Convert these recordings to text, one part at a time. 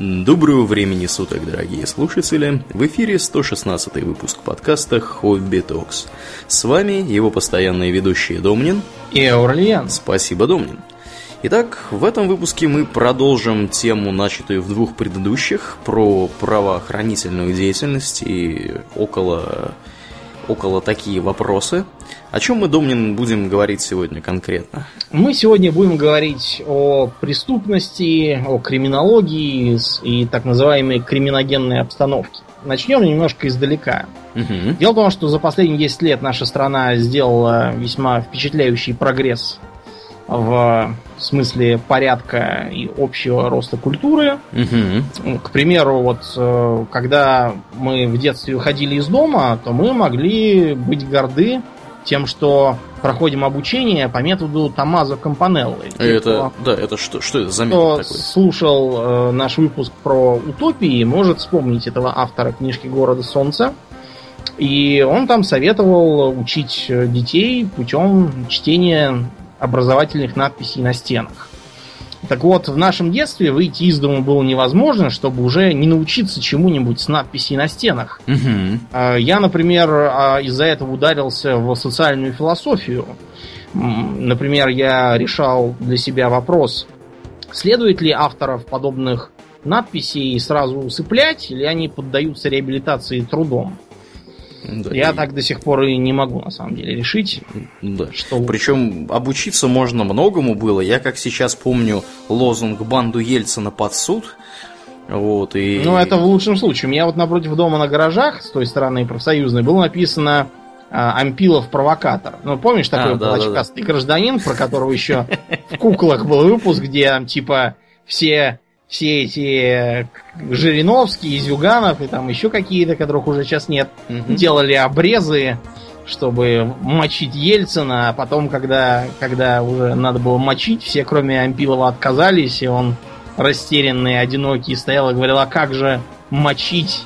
Доброго времени суток, дорогие слушатели! В эфире 116 выпуск подкаста «Хобби Токс». С вами его постоянные ведущие Домнин и Аурлиан. Спасибо, Домнин. Итак, в этом выпуске мы продолжим тему, начатую в двух предыдущих, про правоохранительную деятельность и около, около такие вопросы. О чем мы, Домнин, будем говорить сегодня конкретно? Мы сегодня будем говорить о преступности, о криминологии и так называемой криминогенной обстановке. Начнем немножко издалека. Угу. Дело в том, что за последние 10 лет наша страна сделала весьма впечатляющий прогресс в смысле порядка и общего роста культуры. Угу. К примеру, вот э, когда мы в детстве выходили из дома, то мы могли быть горды тем, что проходим обучение по методу Томазо Кампанеллы. Это, да, это что, что это за метод кто такой? слушал э, наш выпуск про утопии, может вспомнить этого автора книжки «Города солнца». И он там советовал учить детей путем чтения образовательных надписей на стенах. Так вот, в нашем детстве выйти из дома было невозможно, чтобы уже не научиться чему-нибудь с надписей на стенах. Угу. Я, например, а, из-за этого ударился в социальную философию. Например, я решал для себя вопрос, следует ли авторов подобных надписей сразу усыплять, или они поддаются реабилитации трудом. Да, Я и... так до сих пор и не могу, на самом деле, решить. Да. Что Причем обучиться можно многому было. Я, как сейчас помню, лозунг банду Ельцина под суд. Вот, и... Ну, это в лучшем случае. У меня вот напротив дома на гаражах, с той стороны профсоюзной, было написано а, Ампилов провокатор. Ну, помнишь такой а, да, очкастый да, да. гражданин, про которого еще в куклах был выпуск, где типа все все эти э, Жириновские, Зюганов и там еще какие-то, которых уже сейчас нет, угу. делали обрезы, чтобы мочить Ельцина, а потом, когда, когда уже надо было мочить, все, кроме Ампилова, отказались, и он растерянный, одинокий стоял и говорил, а как же мочить?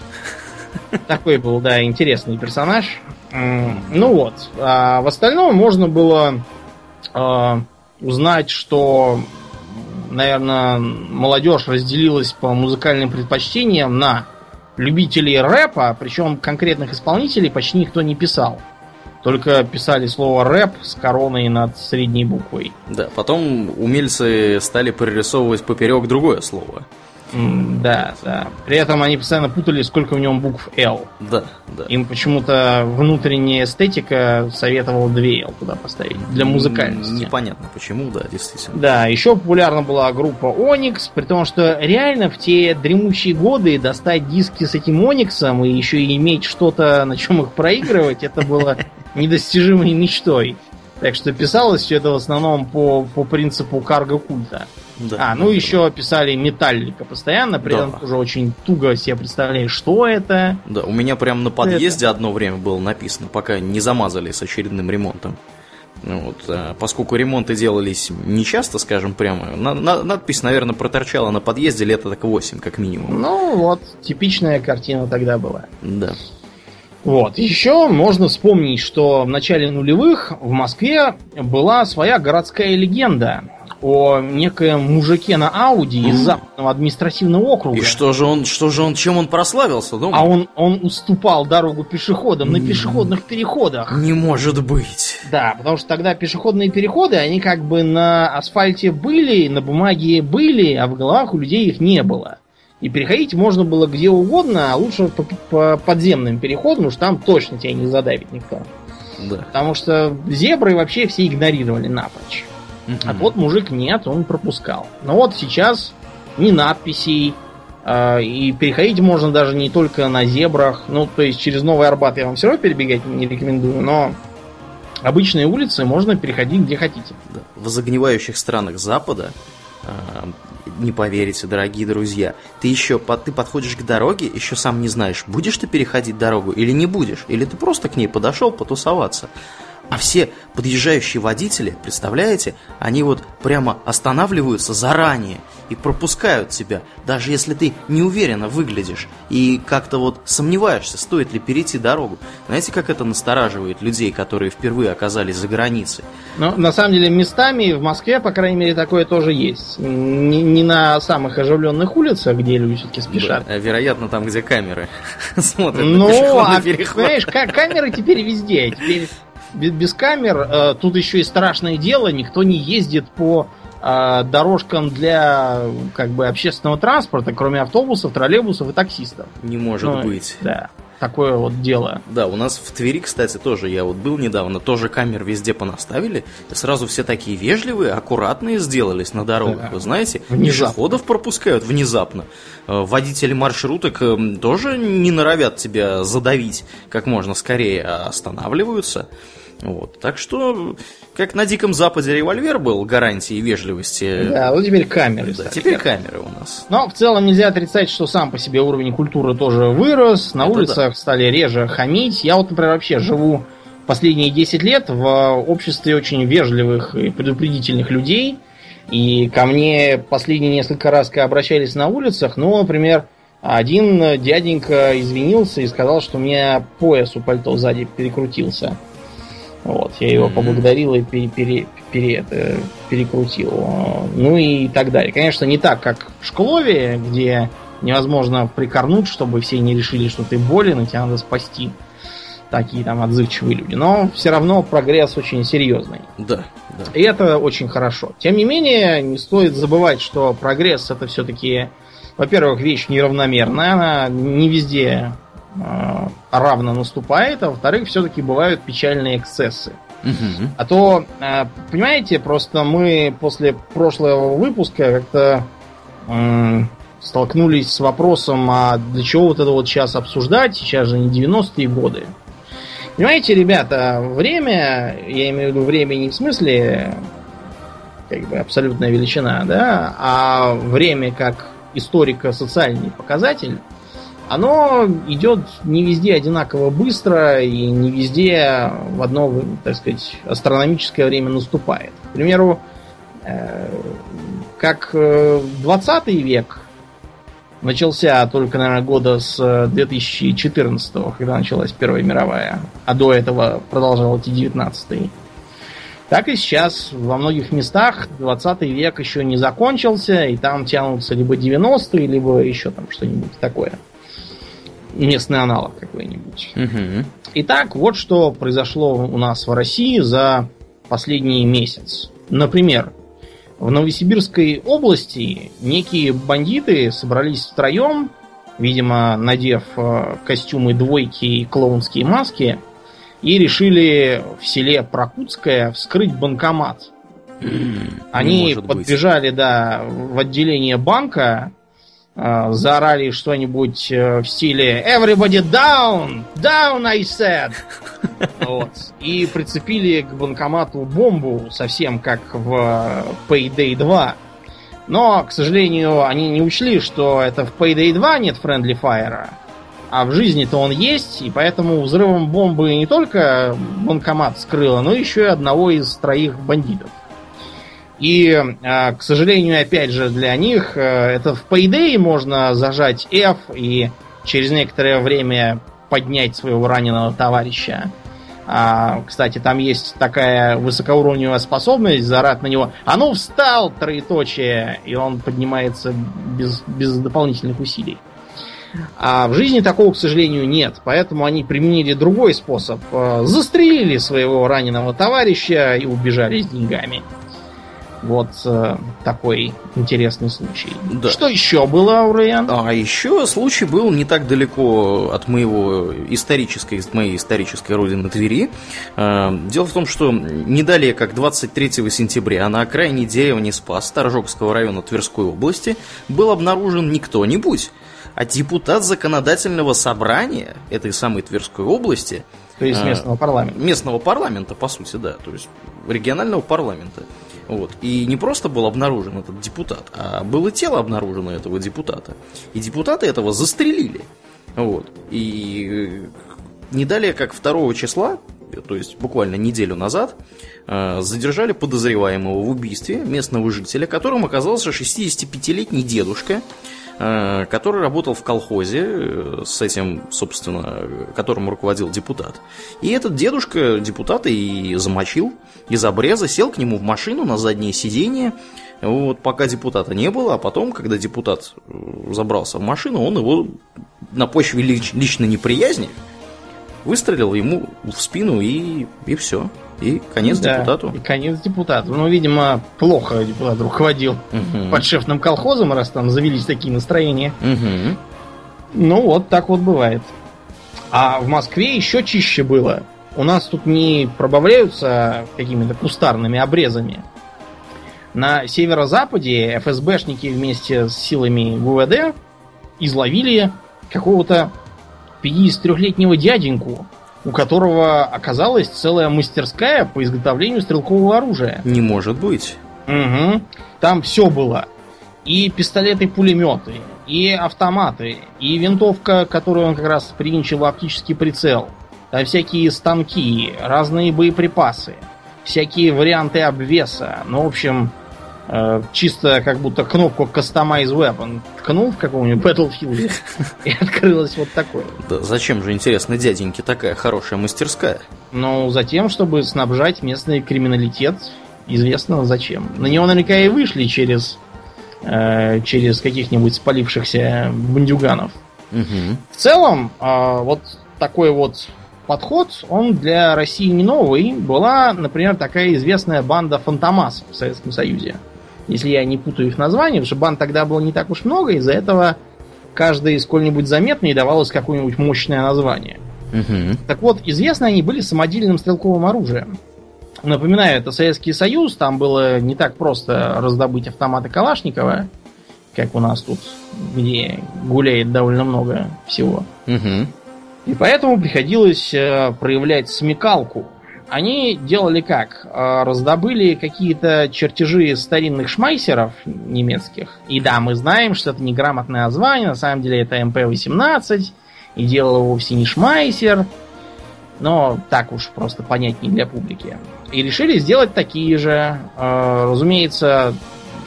Такой был, да, интересный персонаж. Ну вот. А в остальном можно было э, узнать, что наверное, молодежь разделилась по музыкальным предпочтениям на любителей рэпа, причем конкретных исполнителей почти никто не писал. Только писали слово рэп с короной над средней буквой. Да, потом умельцы стали прорисовывать поперек другое слово. Да, да. При этом они постоянно путали, сколько в нем букв L. Да, да. Им почему-то внутренняя эстетика советовала две L туда поставить. Для музыкальности. Непонятно почему, да, действительно. Да, еще популярна была группа Onyx, при том, что реально в те дремучие годы достать диски с этим Ониксом и еще и иметь что-то, на чем их проигрывать, это было недостижимой мечтой. Так что писалось все это в основном по, по принципу карго-культа. Да, а, ну да, еще писали металлика постоянно, при да. этом уже очень туго себе представляешь, что это. Да, у меня прям на подъезде это. одно время было написано, пока не замазали с очередным ремонтом. Ну вот, а, поскольку ремонты делались нечасто, скажем прямо, на, на, надпись, наверное, проторчала на подъезде лето так 8, как минимум. Ну вот, типичная картина тогда была. Да. Вот. Еще можно вспомнить, что в начале нулевых в Москве была своя городская легенда о некоем мужике на Ауди из западного административного округа. И что же он, что же он, чем он прославился? Думаю? А он, он уступал дорогу пешеходам на пешеходных переходах. Не может быть. Да, потому что тогда пешеходные переходы, они как бы на асфальте были, на бумаге были, а в головах у людей их не было. И переходить можно было где угодно, а лучше по, по подземным переходам, что там точно тебя не задавит никто. Да. Потому что зебры вообще все игнорировали напрочь. Угу. А вот мужик нет, он пропускал. Но вот сейчас ни надписей, э, и переходить можно даже не только на зебрах. Ну, то есть через Новый Арбат я вам все равно перебегать не рекомендую, но обычные улицы можно переходить где хотите. В загнивающих странах Запада э, не поверите, дорогие друзья. Ты еще ты подходишь к дороге, еще сам не знаешь, будешь ты переходить дорогу или не будешь. Или ты просто к ней подошел потусоваться. А все подъезжающие водители, представляете, они вот прямо останавливаются заранее и пропускают тебя, даже если ты неуверенно выглядишь и как-то вот сомневаешься, стоит ли перейти дорогу. Знаете, как это настораживает людей, которые впервые оказались за границей? Ну, на самом деле, местами в Москве, по крайней мере, такое тоже есть. Не, не на самых оживленных улицах, где люди все-таки спешат. Да, вероятно, там, где камеры смотрят ну, а, понимаешь, камеры теперь везде. Теперь без камер э, тут еще и страшное дело, никто не ездит по э, дорожкам для как бы общественного транспорта, кроме автобусов, троллейбусов и таксистов. Не может ну, быть. Да такое вот дело. Да, у нас в Твери, кстати, тоже, я вот был недавно, тоже камер везде понаставили, и сразу все такие вежливые, аккуратные сделались на дорогах, да. вы знаете, пешеходов пропускают внезапно. Э, водители маршруток тоже не норовят тебя задавить как можно скорее, а останавливаются. Вот. Так что, как на Диком Западе револьвер был гарантией вежливости. Да, вот теперь камеры. Да, теперь камеры у нас. Но в целом нельзя отрицать, что сам по себе уровень культуры тоже вырос. На Это улицах да. стали реже хамить. Я вот, например, вообще живу последние 10 лет в обществе очень вежливых и предупредительных людей. И ко мне последние несколько раз, обращались на улицах, ну, например, один дяденька извинился и сказал, что у меня пояс у пальто сзади перекрутился. Вот, я его поблагодарил и пере, пере, пере, это, перекрутил. Ну и так далее. Конечно, не так, как в Шклове, где невозможно прикорнуть, чтобы все не решили, что ты болен, и тебя надо спасти. Такие там отзывчивые люди. Но все равно прогресс очень серьезный. Да, да. И это очень хорошо. Тем не менее, не стоит забывать, что прогресс это все-таки, во-первых, вещь неравномерная, она не везде Э, равно наступает, а во-вторых, все-таки бывают печальные эксцессы. Угу. А то, э, понимаете, просто мы после прошлого выпуска как-то столкнулись с вопросом, а для чего вот это вот сейчас обсуждать, сейчас же не 90-е годы. Понимаете, ребята, время, я имею в виду время не в смысле как бы абсолютная величина, да, а время как историко-социальный показатель, оно идет не везде одинаково быстро и не везде в одно, так сказать, астрономическое время наступает. К примеру, э, как 20 э, век начался только, наверное, года с 2014, когда началась Первая мировая, а до этого продолжал идти 19 так и сейчас во многих местах 20 век еще не закончился, и там тянутся либо 90-е, либо еще там что-нибудь такое местный аналог какой-нибудь. Угу. Итак, вот что произошло у нас в России за последний месяц. Например, в Новосибирской области некие бандиты собрались втроем, видимо, надев э, костюмы двойки и клоунские маски, и решили в селе Прокутское вскрыть банкомат. Они подбежали, да, в отделение банка, заорали что-нибудь э, в стиле Everybody down! Down, I said! Вот. И прицепили к банкомату бомбу, совсем как в Payday 2. Но, к сожалению, они не учли, что это в Payday 2 нет Friendly Fire, а в жизни-то он есть, и поэтому взрывом бомбы не только банкомат скрыло, но еще и одного из троих бандитов. И, а, к сожалению, опять же, для них э, это в Payday можно зажать F и через некоторое время поднять своего раненого товарища. А, кстати, там есть такая высокоуровневая способность зарать на него. А ну встал, троеточие, и он поднимается без, без дополнительных усилий. А в жизни такого, к сожалению, нет. Поэтому они применили другой способ. Э, застрелили своего раненого товарища и убежали с деньгами. Вот э, такой интересный случай. Да. Что еще было, Аурейан? А еще случай был не так далеко от моего исторической, моей исторической родины Твери. Э, дело в том, что не далее, как 23 сентября на окраине деревни Спас Торжокского района Тверской области был обнаружен не кто-нибудь, а депутат законодательного собрания этой самой Тверской области. То есть э, местного парламента. Местного парламента, по сути, да. То есть регионального парламента. Вот. И не просто был обнаружен этот депутат, а было тело обнаружено этого депутата. И депутата этого застрелили. Вот. И не далее, как 2 числа то есть буквально неделю назад, э, задержали подозреваемого в убийстве местного жителя, которым оказался 65-летний дедушка, э, который работал в колхозе э, с этим, собственно, которым руководил депутат. И этот дедушка депутата и замочил из обреза, сел к нему в машину на заднее сиденье, вот, пока депутата не было, а потом, когда депутат забрался в машину, он его на почве личной неприязни выстрелил ему в спину и, и все. И конец да, депутату. И конец депутату. Ну, видимо, плохо депутат руководил угу. подшефным колхозом, раз там завелись такие настроения. Угу. Ну, вот так вот бывает. А в Москве еще чище было. У нас тут не пробавляются какими-то кустарными обрезами. На северо-западе ФСБшники вместе с силами ГУВД изловили какого-то 53-летнего дяденьку, у которого оказалась целая мастерская по изготовлению стрелкового оружия. Не может быть. Угу. Там все было. И пистолеты-пулеметы, и автоматы, и винтовка, которую он как раз привинчил в оптический прицел. Там всякие станки, разные боеприпасы, всякие варианты обвеса. Ну, в общем, чисто как будто кнопку Customize Weapon ткнул в каком-нибудь Battlefield и открылось вот такое. Да зачем же, интересно, дяденьке такая хорошая мастерская? Ну, затем, чтобы снабжать местный криминалитет, известно зачем. На него наверняка и вышли через, э, через каких-нибудь спалившихся бандюганов. Угу. В целом, э, вот такой вот подход, он для России не новый. Была, например, такая известная банда фантомасов в Советском Союзе если я не путаю их название, потому что банд тогда было не так уж много, из-за этого каждый сколь-нибудь заметный давалось какое-нибудь мощное название. Угу. Так вот, известны они были самодельным стрелковым оружием. Напоминаю, это Советский Союз, там было не так просто раздобыть автоматы Калашникова, как у нас тут, где гуляет довольно много всего. Угу. И поэтому приходилось э, проявлять смекалку они делали как? А, раздобыли какие-то чертежи старинных шмайсеров немецких. И да, мы знаем, что это неграмотное название. На самом деле это МП-18. И делал его вовсе не шмайсер. Но так уж просто понятнее для публики. И решили сделать такие же. А, разумеется,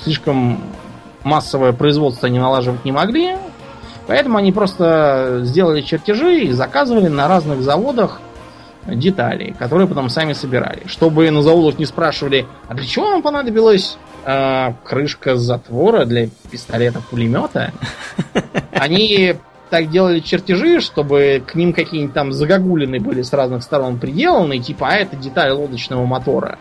слишком массовое производство не налаживать не могли. Поэтому они просто сделали чертежи и заказывали на разных заводах детали, которые потом сами собирали. Чтобы на заводах не спрашивали, а для чего вам понадобилась э, крышка затвора для пистолета-пулемета, они так делали чертежи, чтобы к ним какие-нибудь там загогулины были с разных сторон приделаны, типа, а это деталь лодочного мотора.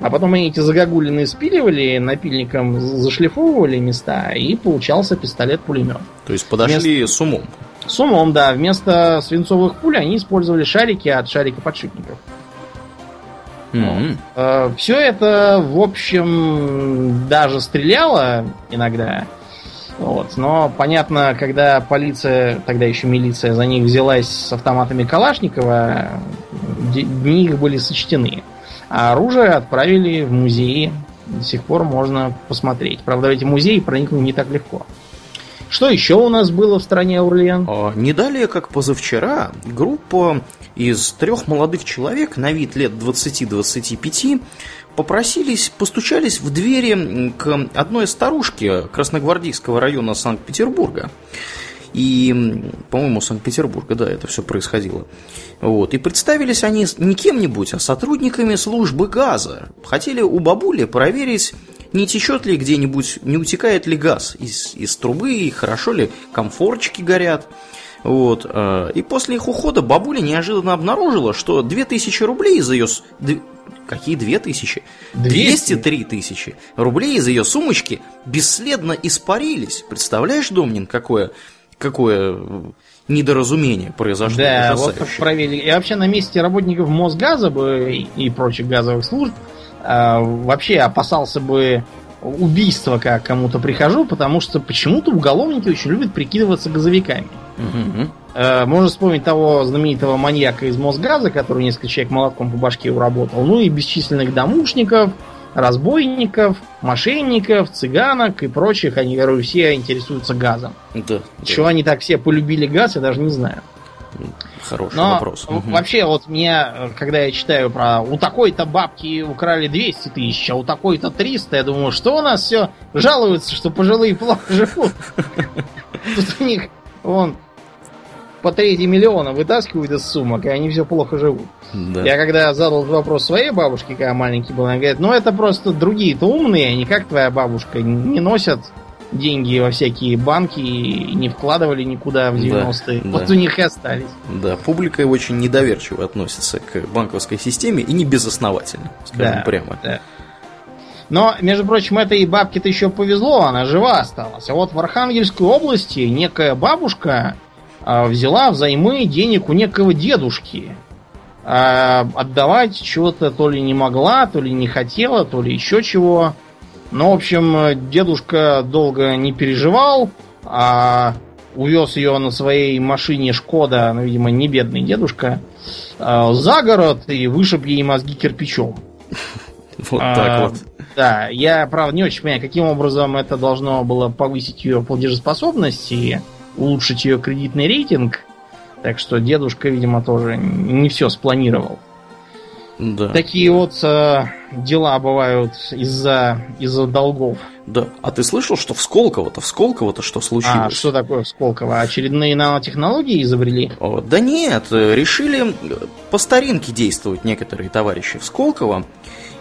А потом они эти загогулины спиливали, напильником зашлифовывали места, и получался пистолет-пулемет. То есть подошли Вместо... с умом. С умом, да. Вместо свинцовых пуль они использовали шарики от шарика подшипников. Mm-hmm. Вот. Э, Все это, в общем, даже стреляло иногда. Вот. Но понятно, когда полиция, тогда еще милиция, за них взялась с автоматами Калашникова, дни их были сочтены. А оружие отправили в музеи. До сих пор можно посмотреть. Правда, в эти музеи проникнуть не так легко. Что еще у нас было в стране Урлен? А, не далее, как позавчера, группа из трех молодых человек на вид лет 20-25 попросились, постучались в двери к одной старушке Красногвардейского района Санкт-Петербурга. И, по-моему, Санкт-Петербурга, да, это все происходило. Вот. И представились они не кем-нибудь, а сотрудниками службы газа. Хотели у бабули проверить не течет ли где-нибудь, не утекает ли газ из, из трубы, хорошо ли комфорчики горят. Вот. Э, и после их ухода бабуля неожиданно обнаружила, что 2000 рублей из ее... Какие 2000? 203 тысячи рублей из ее сумочки бесследно испарились. Представляешь, Домнин, какое, какое недоразумение произошло. Да, вот как проверили. И вообще на месте работников Мосгаза бы и прочих газовых служб э, вообще опасался бы убийства, как кому-то прихожу, потому что почему-то уголовники очень любят прикидываться газовиками. Угу. Э, можно вспомнить того знаменитого маньяка из Мосгаза, который несколько человек молотком по башке уработал. Ну и бесчисленных домушников, разбойников, мошенников, цыганок и прочих. Они, верую, все интересуются газом. Да, Чего да. они так все полюбили газ, я даже не знаю. Хороший Но вопрос. Вообще, вот меня, когда я читаю про у такой-то бабки украли 200 тысяч, а у такой-то 300, я думаю, что у нас все жалуются, что пожилые плохо живут. Тут у них, вон, по трети миллиона вытаскивают из сумок, и они все плохо живут. Да. Я когда задал вопрос своей бабушке, когда маленький был, она говорит, ну это просто другие-то умные, они как твоя бабушка, не носят деньги во всякие банки и не вкладывали никуда в 90-е. Да, вот да. у них и остались. Да, публика очень недоверчиво относится к банковской системе и не безосновательно, скажем да, прямо. Да. Но, между прочим, этой бабке-то еще повезло, она жива осталась. А вот в Архангельской области некая бабушка а, взяла взаймы денег у некого дедушки. А отдавать чего-то то ли не могла, то ли не хотела, то ли еще чего. Ну, в общем, дедушка долго не переживал, а увез ее на своей машине Шкода, ну, видимо, не бедный дедушка, а, за город и вышиб ей мозги кирпичом. Вот так а, вот. Да, я, правда, не очень понимаю, каким образом это должно было повысить ее платежеспособность и улучшить ее кредитный рейтинг. Так что дедушка, видимо, тоже не все спланировал. Да. Такие вот э, дела бывают из-за из-за долгов. Да. А ты слышал, что в Сколково-то, в Сколково-то что случилось? А что такое в Сколково? Очередные нанотехнологии изобрели? О, да нет, решили по старинке действовать некоторые товарищи в Сколково.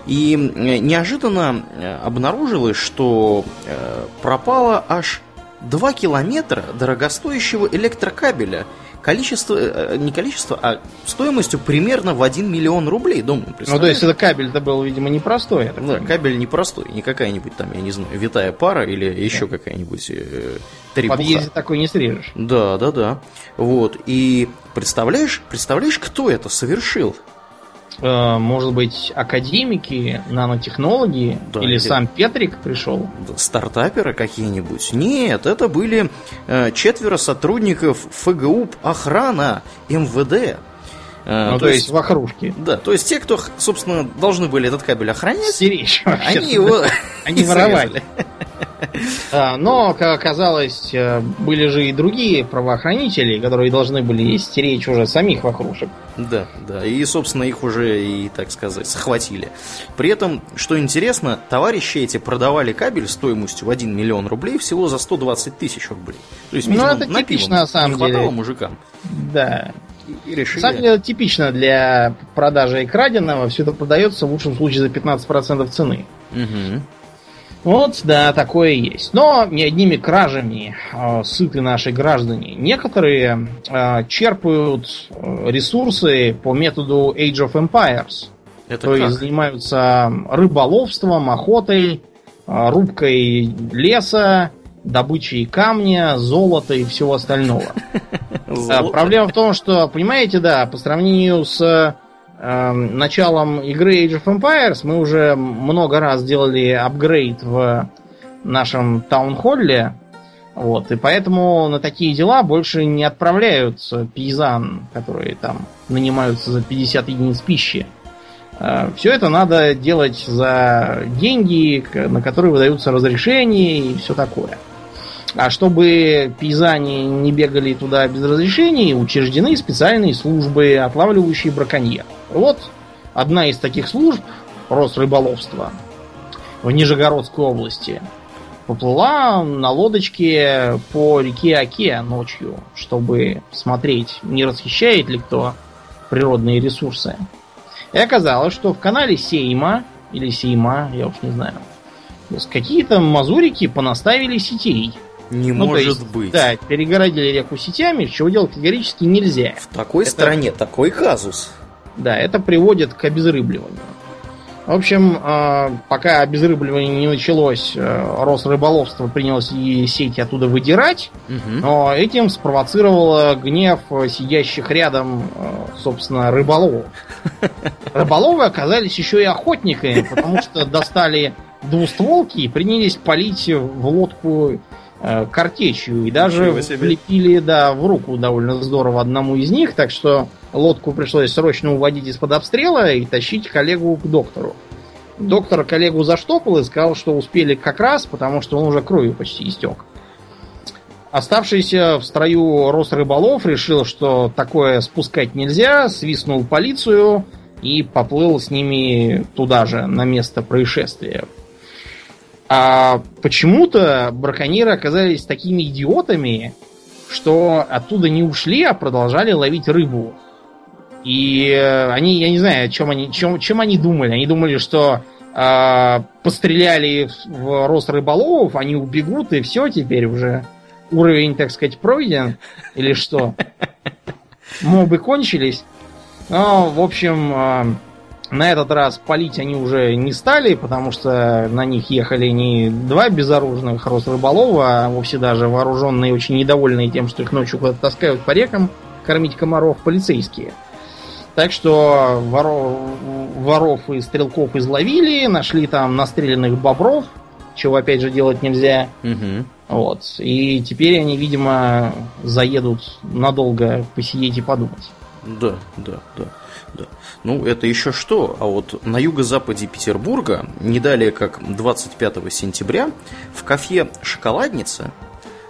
И неожиданно э, обнаружилось, что э, пропало аж 2 километра дорогостоящего электрокабеля – количество, э, не количество, а стоимостью примерно в 1 миллион рублей дом. Ну, то есть это кабель-то был, видимо, непростой. Да, понимаю. кабель непростой, не какая-нибудь там, я не знаю, витая пара или еще да. какая-нибудь э, требуха. В подъезде такой не срежешь. Да, да, да. Вот, и представляешь, представляешь, кто это совершил? Э, может быть, академики, нанотехнологи да, или, или сам Петрик пришел? Стартаперы какие-нибудь? Нет, это были э, четверо сотрудников ФГУ охрана МВД. Э, ну, то, то есть, вахрушки. Да, то есть те, кто, собственно, должны были этот кабель охранять, Стеречь, они его они воровали. А, но, как оказалось, э, были же и другие правоохранители, которые должны были стеречь уже самих вахрушек. Да, да, и, собственно, их уже и, так сказать, схватили. При этом, что интересно, товарищи эти продавали кабель стоимостью в 1 миллион рублей всего за 120 тысяч рублей. То есть, ну, видимо, ну, это типично, на самом не хватало деле. мужикам. Да. И решили... На самом деле, типично для продажи краденого. Все это продается в лучшем случае за 15% цены. Угу. Вот, да, такое есть. Но не одними кражами э, сыты наши граждане. Некоторые э, черпают ресурсы по методу Age of Empires. Это то как? есть занимаются рыболовством, охотой, э, рубкой леса, добычей камня, золота и всего остального. Проблема в том, что, понимаете, да, по сравнению с Эм, началом игры Age of Empires мы уже много раз делали апгрейд в нашем таунхолле. Вот, и поэтому на такие дела больше не отправляют пейзан, которые там нанимаются за 50 единиц пищи. Э, все это надо делать за деньги, на которые выдаются разрешения и все такое. А чтобы пейзане не бегали туда без разрешений, учреждены специальные службы, отлавливающие браконьеров. Вот одна из таких служб, Росрыболовства, в Нижегородской области, поплыла на лодочке по реке Оке ночью, чтобы смотреть, не расхищает ли кто природные ресурсы. И оказалось, что в канале Сейма, или Сейма, я уж не знаю, какие-то мазурики понаставили сетей – не ну, может есть, быть. Да, перегородили реку сетями, чего делать категорически нельзя. В такой это, стране такой казус. Да, это приводит к обезрыбливанию. В общем, а, пока обезрыбливание не началось, э, Росрыболовство принялось и сети оттуда выдирать, угу. но этим спровоцировало гнев сидящих рядом, э, собственно, рыболовов. Рыболовы оказались еще и охотниками, потому что достали двустволки и принялись палить в лодку картечью. И даже влепили, да, в руку довольно здорово одному из них, так что лодку пришлось срочно уводить из-под обстрела и тащить коллегу к доктору. Доктор коллегу заштопал и сказал, что успели как раз, потому что он уже кровью почти истек. Оставшийся в строю Росрыболов решил, что такое спускать нельзя, свистнул полицию и поплыл с ними туда же, на место происшествия. А почему-то браконьеры оказались такими идиотами, что оттуда не ушли, а продолжали ловить рыбу. И они, я не знаю, чем они, чем, чем они думали. Они думали, что э, постреляли в рост рыболовов, они убегут, и все, теперь уже уровень, так сказать, пройден. Или что? Мобы кончились. Но, в общем, э, на этот раз палить они уже не стали, потому что на них ехали не два безоружных Росрыболова, а вовсе даже вооруженные, очень недовольные тем, что их ночью куда-то таскают по рекам кормить комаров полицейские. Так что воров, воров и стрелков изловили, нашли там настреленных бобров, чего опять же делать нельзя. Угу. Вот. И теперь они, видимо, заедут надолго посидеть и подумать. Да, да, да. Да. Ну, это еще что, а вот на юго-западе Петербурга, не далее как 25 сентября, в кафе «Шоколадница»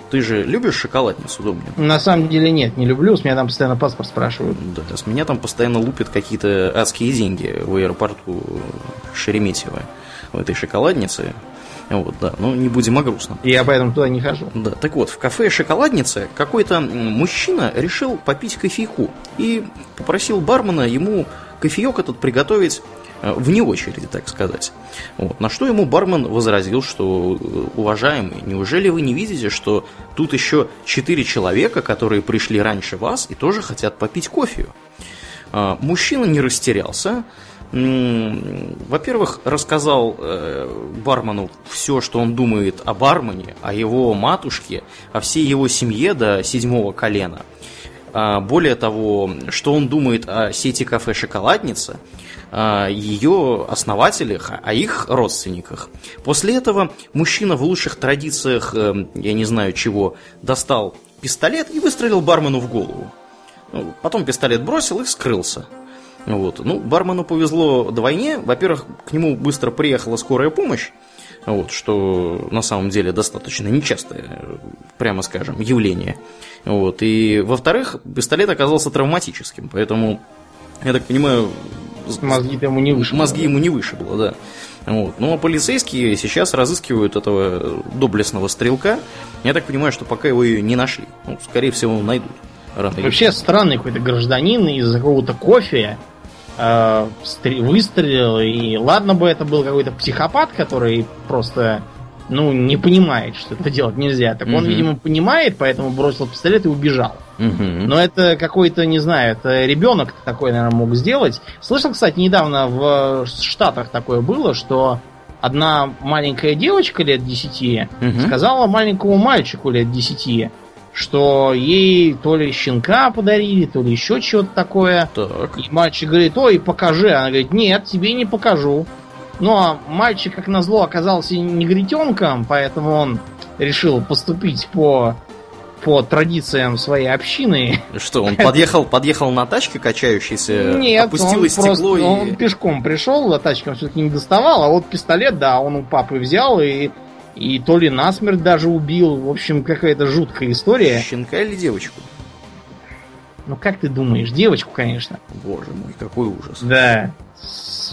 Ты же любишь шоколадницу, Домнин? На самом деле нет, не люблю. С меня там постоянно паспорт спрашивают. Да, с меня там постоянно лупят какие-то адские деньги в аэропорту Шереметьево в этой шоколаднице. Вот, да, но не будем о грустном. Я поэтому туда не хожу. Да, так вот, в кафе «Шоколадница» какой-то мужчина решил попить кофейку и попросил бармена ему кофеек этот приготовить Э, вне очереди, так сказать. Вот. На что ему бармен возразил, что, э, уважаемый, неужели вы не видите, что тут еще четыре человека, которые пришли раньше вас и тоже хотят попить кофе? А, мужчина не растерялся, во-первых, рассказал э, бармену все, что он думает о бармене, о его матушке, о всей его семье до седьмого колена. А, более того, что он думает о сети кафе «Шоколадница», ее основателях, о их родственниках. После этого мужчина в лучших традициях, э, я не знаю чего, достал пистолет и выстрелил бармену в голову. Ну, потом пистолет бросил и скрылся. Вот. Ну, бармену повезло вдвойне. Во-первых, к нему быстро приехала скорая помощь, вот, что на самом деле достаточно нечастое, прямо скажем, явление. Вот. И во-вторых, пистолет оказался травматическим, поэтому, я так понимаю, Мозги ему не вышибло. Мозги ему не вышибло, да. Вот. Ну а полицейские сейчас разыскивают этого доблестного стрелка. Я так понимаю, что пока его не нашли. Ну, скорее всего, найдут. Рано Вообще странный какой-то гражданин из какого-то кофе э, выстрелил. И ладно бы это был какой-то психопат, который просто ну, не понимает, что это делать нельзя. Так он, видимо, понимает, поэтому бросил пистолет и убежал. Но это какой-то, не знаю, это ребенок такой, наверное, мог сделать. Слышал, кстати, недавно в Штатах такое было, что одна маленькая девочка лет 10 сказала маленькому мальчику лет 10, что ей то ли щенка подарили, то ли еще чего-то такое. Так. И мальчик говорит, ой, покажи. Она говорит, нет, тебе не покажу. Ну а мальчик, как назло, оказался негритенком, поэтому он решил поступить по по традициям своей общины. Что, он подъехал, подъехал на тачке качающейся, Нет, опустилось он стекло просто, и... он пешком пришел, тачки он все-таки не доставал, а вот пистолет, да, он у папы взял и, и то ли насмерть даже убил. В общем, какая-то жуткая история. Щенка или девочку? Ну, как ты думаешь? Девочку, конечно. Боже мой, какой ужас. Да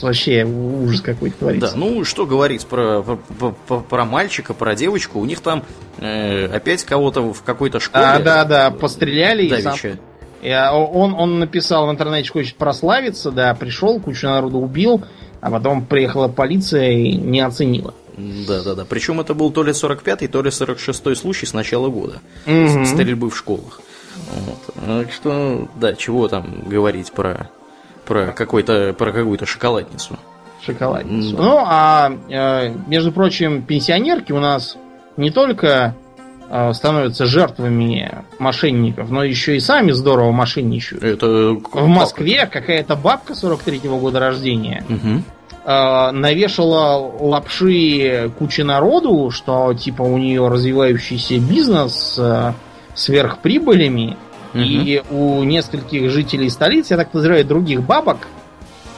вообще ужас какой-то творится. Да, ну что говорить про, про, про, про мальчика, про девочку, у них там э, опять кого-то в какой-то школе. А, да, да, постреляли и сам... А, он, он написал в интернете, что хочет прославиться, да, пришел, кучу народу убил, а потом приехала полиция и не оценила. Да, да, да. Причем это был то ли 45-й, то ли 46-й случай с начала года. Угу. Стрельбы в школах. Вот. Так что, да, чего там говорить про про, какой-то, про какую-то шоколадницу. Шоколадницу. Да. Ну, а, э, между прочим, пенсионерки у нас не только э, становятся жертвами мошенников, но еще и сами здорово мошенничают. Это в Москве какая-то бабка 43-го года рождения угу. Навешала лапши куче народу, что типа у нее развивающийся бизнес с сверхприбылями, и у нескольких жителей столицы, я так подозреваю, других бабок,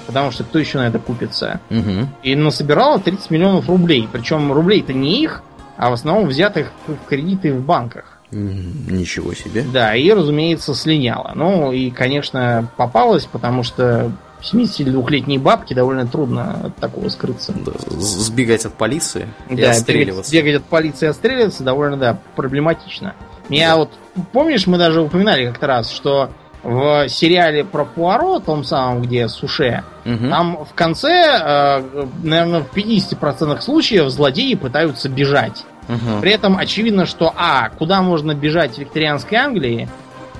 потому что кто еще на это купится, угу. и насобирала 30 миллионов рублей. Причем рублей-то не их, а в основном взятых в кредиты в банках. Ничего себе. Да, и, разумеется, слиняла. Ну, и, конечно, попалась, потому что 72-летней бабке довольно трудно от такого скрыться. Да, сбегать от полиции и да, отстреливаться. Бегать от полиции и отстреливаться довольно, да, проблематично. Меня да. вот, помнишь, мы даже упоминали как-то раз, что в сериале про Пуаро, том самом, где Суше, угу. там в конце, э, наверное, в 50% случаев злодеи пытаются бежать. Угу. При этом очевидно, что А, куда можно бежать в викторианской Англии?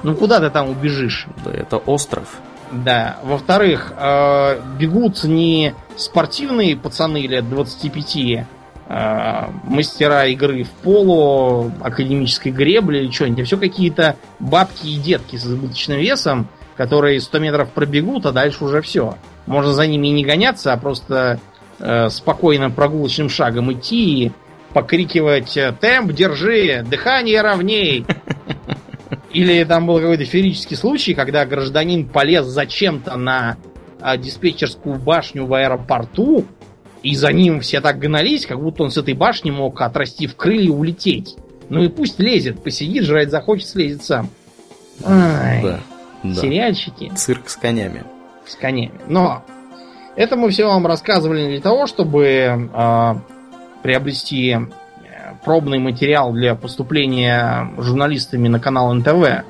Ну куда ты там убежишь? Да, это остров. Да. Во-вторых, э, бегут не спортивные пацаны лет 25, э, мастера игры в поло, академической гребли или что-нибудь. А все какие-то бабки и детки с избыточным весом, которые 100 метров пробегут, а дальше уже все. Можно за ними и не гоняться, а просто э, спокойно прогулочным шагом идти и покрикивать «Темп держи! Дыхание ровней!» Или там был какой-то ферический случай, когда гражданин полез зачем-то на а, диспетчерскую башню в аэропорту, и за ним все так гнались, как будто он с этой башни мог отрасти в крылья и улететь. Ну и пусть лезет, посидит, жрать захочет, слезет сам. Ай, да, да. Сериальчики. Цирк с конями. С конями. Но это мы все вам рассказывали для того, чтобы э, приобрести пробный материал для поступления журналистами на канал НТВ.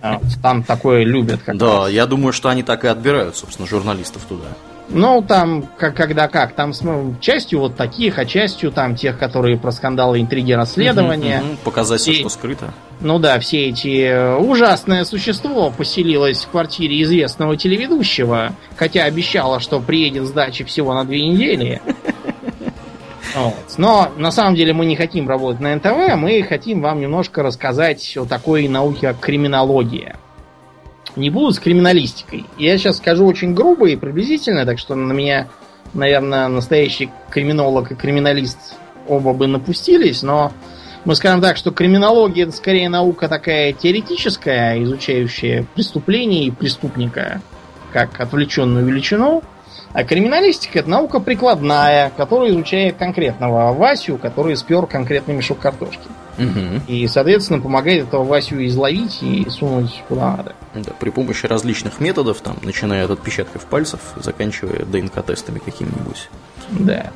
А, там такое любят. Как да, раз. я думаю, что они так и отбирают, собственно, журналистов туда. Ну, там, как, когда как, там с, частью вот таких, а частью там тех, которые про скандалы, интриги, расследования. Угу, угу, показать все, что скрыто. Ну да, все эти э, ужасное существо поселилось в квартире известного телеведущего, хотя обещало, что приедет с дачи всего на две недели. Вот. Но на самом деле мы не хотим работать на НТВ, мы хотим вам немножко рассказать о такой науке, как криминология. Не буду с криминалистикой. Я сейчас скажу очень грубо и приблизительно, так что на меня, наверное, настоящий криминолог и криминалист оба бы напустились, но мы скажем так, что криминология это скорее наука такая теоретическая, изучающая преступление и преступника как отвлеченную величину. А криминалистика это наука прикладная, которая изучает конкретного Васю, который спер конкретный мешок картошки. Угу. И, соответственно, помогает этого Васю изловить и сунуть куда надо. Да, при помощи различных методов, там, начиная от отпечатков пальцев, заканчивая ДНК-тестами какими-нибудь. Да.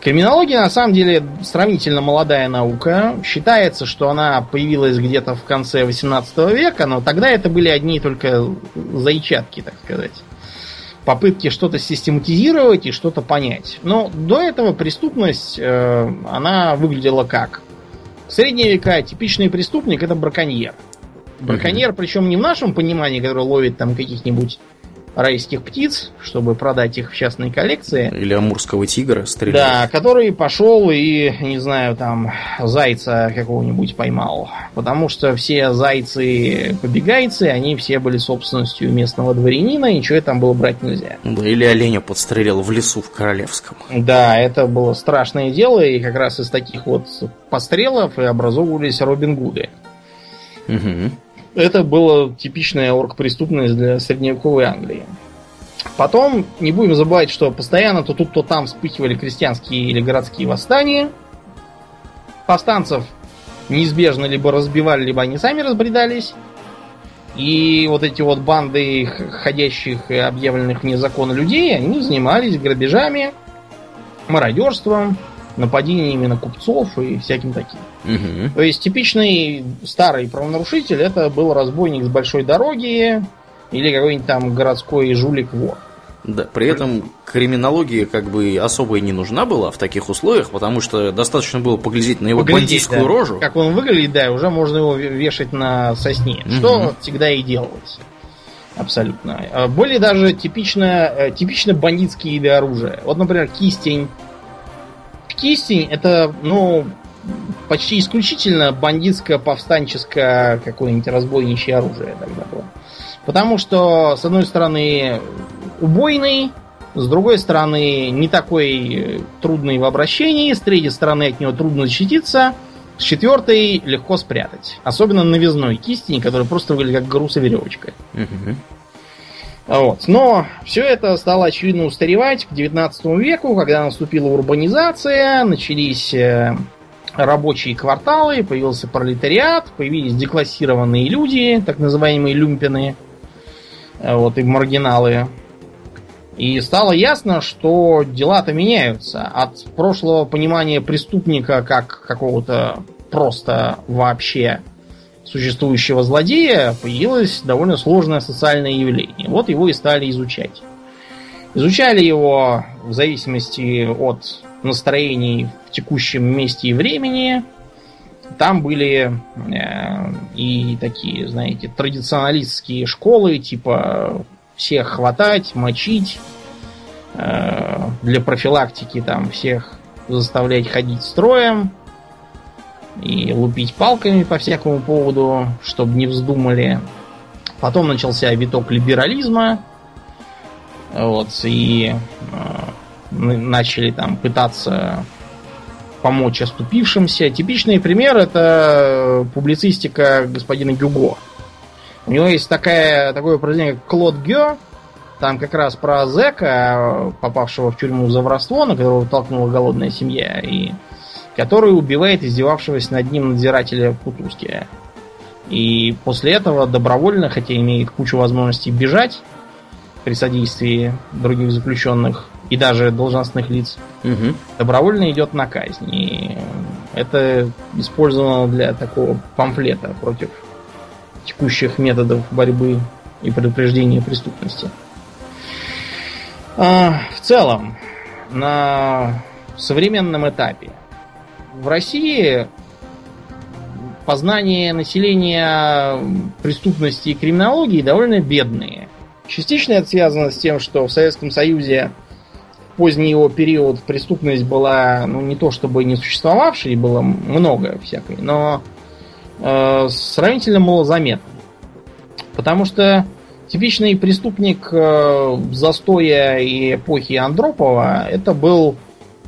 Криминология на самом деле сравнительно молодая наука. Считается, что она появилась где-то в конце 18 века, но тогда это были одни только зайчатки, так сказать попытки что-то систематизировать и что-то понять. Но до этого преступность, э, она выглядела как? В средние века типичный преступник это браконьер. Браконьер, причем не в нашем понимании, который ловит там каких-нибудь райских птиц, чтобы продать их в частной коллекции. Или амурского тигра стреляет. Да, который пошел и, не знаю, там, зайца какого-нибудь поймал. Потому что все зайцы-побегайцы, они все были собственностью местного дворянина, и ничего там было брать нельзя. Да, или оленя подстрелил в лесу в Королевском. Да, это было страшное дело, и как раз из таких вот пострелов и образовывались Робин Гуды. Угу. Это была типичная оргпреступность для средневековой Англии. Потом не будем забывать, что постоянно то тут, то там вспыхивали крестьянские или городские восстания. Повстанцев неизбежно либо разбивали, либо они сами разбредались. И вот эти вот банды ходящих и объявленных вне закона людей, они занимались грабежами, мародерством, нападениями на купцов и всяким таким. Угу. То есть типичный старый правонарушитель это был разбойник с большой дороги или какой-нибудь там городской жулик-вор. Да, при этом криминология как бы особо и не нужна была в таких условиях, потому что достаточно было поглядеть на его поглядеть, бандитскую да. рожу. Как он выглядит, да, уже можно его вешать на сосне. Угу. Что всегда и делалось. Абсолютно. А Более даже типично, э, типично бандитские виды оружия. Вот, например, кистень кистень это, ну, почти исключительно бандитское, повстанческое какое-нибудь разбойничье оружие тогда было. Потому что, с одной стороны, убойный, с другой стороны, не такой трудный в обращении, с третьей стороны, от него трудно защититься, с четвертой легко спрятать. Особенно новизной кистень, который просто выглядит как груз и веревочка. Угу. Вот. Но все это стало очевидно устаревать к 19 веку, когда наступила урбанизация, начались э, рабочие кварталы, появился пролетариат, появились деклассированные люди, так называемые люмпины, э, вот и маргиналы. И стало ясно, что дела-то меняются. От прошлого понимания преступника как какого-то просто вообще существующего злодея появилось довольно сложное социальное явление. Вот его и стали изучать. Изучали его в зависимости от настроений в текущем месте и времени. Там были э, и такие, знаете, традиционалистские школы, типа всех хватать, мочить, э, для профилактики там всех заставлять ходить строем и лупить палками по всякому поводу, чтобы не вздумали. Потом начался виток либерализма, вот, и э, начали там пытаться помочь оступившимся. Типичный пример это публицистика господина Гюго. У него есть такая, такое произведение, как Клод Гё, там как раз про зэка, попавшего в тюрьму за воровство, на которого толкнула голодная семья, и который убивает издевавшегося над ним надзирателя Кутузки. И после этого добровольно, хотя имеет кучу возможностей бежать при содействии других заключенных и даже должностных лиц, угу. добровольно идет на казнь. И это использовано для такого памфлета против текущих методов борьбы и предупреждения преступности. А, в целом, на современном этапе в России познание населения преступности и криминологии довольно бедные. Частично это связано с тем, что в Советском Союзе в поздний его период преступность была, ну, не то чтобы не существовавшей, было много всякой, но э, сравнительно малозаметно. Потому что типичный преступник э, застоя и эпохи Андропова это был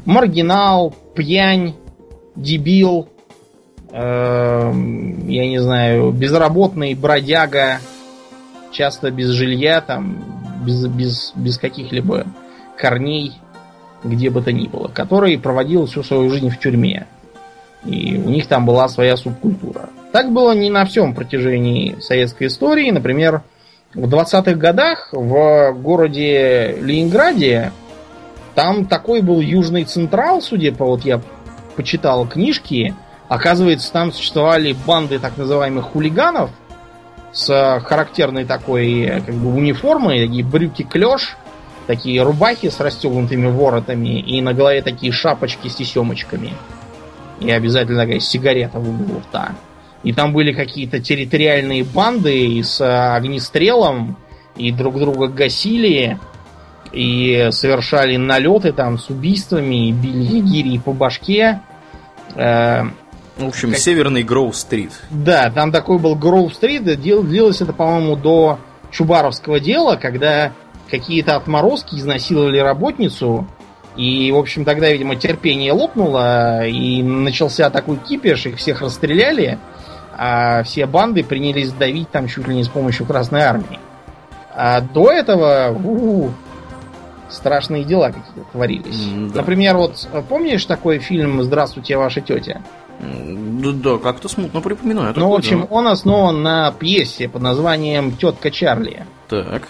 маргинал, пьянь, дебил, э, я не знаю, безработный бродяга, часто без жилья, там, без, без, без каких-либо корней, где бы то ни было, который проводил всю свою жизнь в тюрьме. И у них там была своя субкультура. Так было не на всем протяжении советской истории. Например, в 20-х годах в городе Ленинграде там такой был Южный Централ, судя по вот я почитал книжки, оказывается, там существовали банды так называемых хулиганов с характерной такой как бы униформой, такие брюки клеш, такие рубахи с расстегнутыми воротами и на голове такие шапочки с тесемочками. И обязательно такая сигарета в углу рта. И там были какие-то территориальные банды с огнестрелом, и друг друга гасили, и совершали налеты там с убийствами, и били гири по башке. Э, в общем, как... северный Гроу-стрит. Да, там такой был Гроу-стрит. Длилось это, по-моему, до Чубаровского дела, когда какие-то отморозки изнасиловали работницу. И, в общем, тогда, видимо, терпение лопнуло, и начался такой кипиш, их всех расстреляли, а все банды принялись давить там чуть ли не с помощью Красной Армии. А до этого у-у, страшные дела какие-то творились. Да. Например, вот помнишь такой фильм «Здравствуйте, ваша тетя»? Да, да как-то смутно припоминаю. Ну, в общем, да. он основан на пьесе под названием «Тетка Чарли». Так.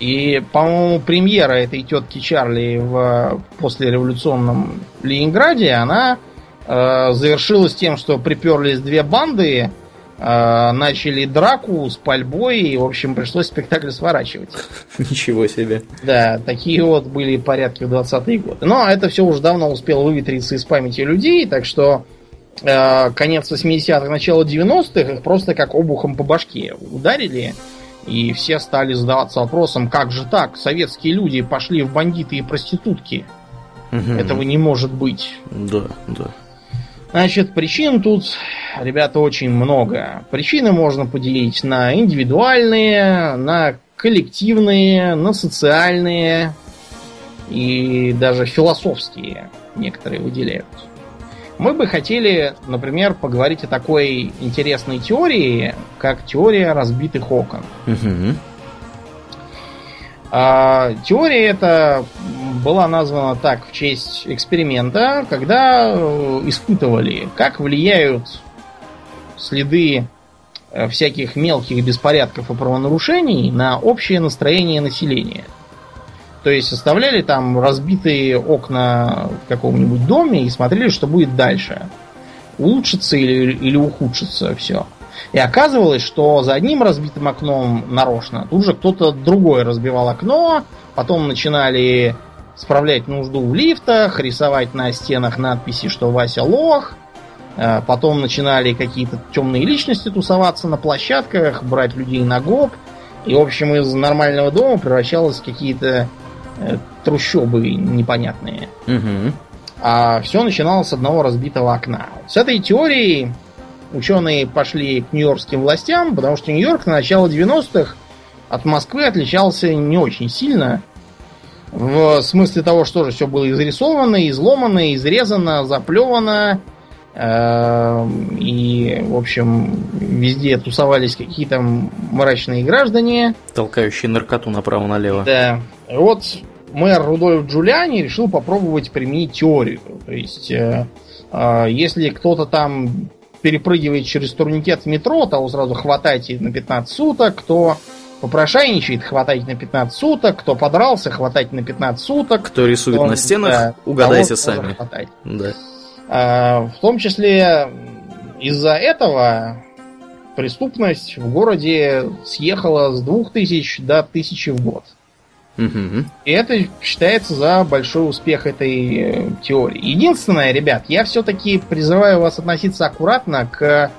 И, по-моему, премьера этой тетки Чарли в послереволюционном Ленинграде, она э, завершилась тем, что приперлись две банды, э, начали драку с пальбой, и, в общем, пришлось спектакль сворачивать. Ничего себе. Да, такие вот были порядки в 20-е годы. Но это все уже давно успело выветриться из памяти людей, так что э, конец 80-х, начало 90-х их просто как обухом по башке ударили. И все стали задаваться вопросом, как же так, советские люди пошли в бандиты и проститутки. Угу. Этого не может быть. Да, да. Значит, причин тут, ребята, очень много. Причины можно поделить на индивидуальные, на коллективные, на социальные и даже философские некоторые выделяют. Мы бы хотели, например, поговорить о такой интересной теории, как теория разбитых окон. Угу. А, теория эта была названа так в честь эксперимента, когда э, испытывали, как влияют следы э, всяких мелких беспорядков и правонарушений на общее настроение населения. То есть оставляли там разбитые окна в каком-нибудь доме и смотрели, что будет дальше. Улучшится или, или ухудшится все. И оказывалось, что за одним разбитым окном нарочно тут же кто-то другой разбивал окно, потом начинали справлять нужду в лифтах, рисовать на стенах надписи, что Вася лох, э, потом начинали какие-то темные личности тусоваться на площадках, брать людей на гоп, и, в общем, из нормального дома превращалось в какие-то э, трущобы непонятные. Угу. А все начиналось с одного разбитого окна. С этой теорией ученые пошли к нью-йоркским властям, потому что Нью-Йорк на начало 90-х от Москвы отличался не очень сильно. В смысле того, что же все было изрисовано, изломано, изрезано, заплевано. Э, и, в общем, везде тусовались какие-то мрачные граждане. Толкающие наркоту направо-налево. Да. Вот мэр Рудольф Джулиани решил попробовать применить теорию. То есть, э, э, если кто-то там перепрыгивает через турникет в метро, того сразу хватайте на 15 суток, кто попрошайничает, хватайте на 15 суток, кто подрался, хватайте на 15 суток. Кто рисует кто, на стенах, да, угадайте сами. Да. А, в том числе из-за этого преступность в городе съехала с 2000 до 1000 в год. Угу. И это считается за большой успех этой э, теории. Единственное, ребят, я все-таки призываю вас относиться аккуратно к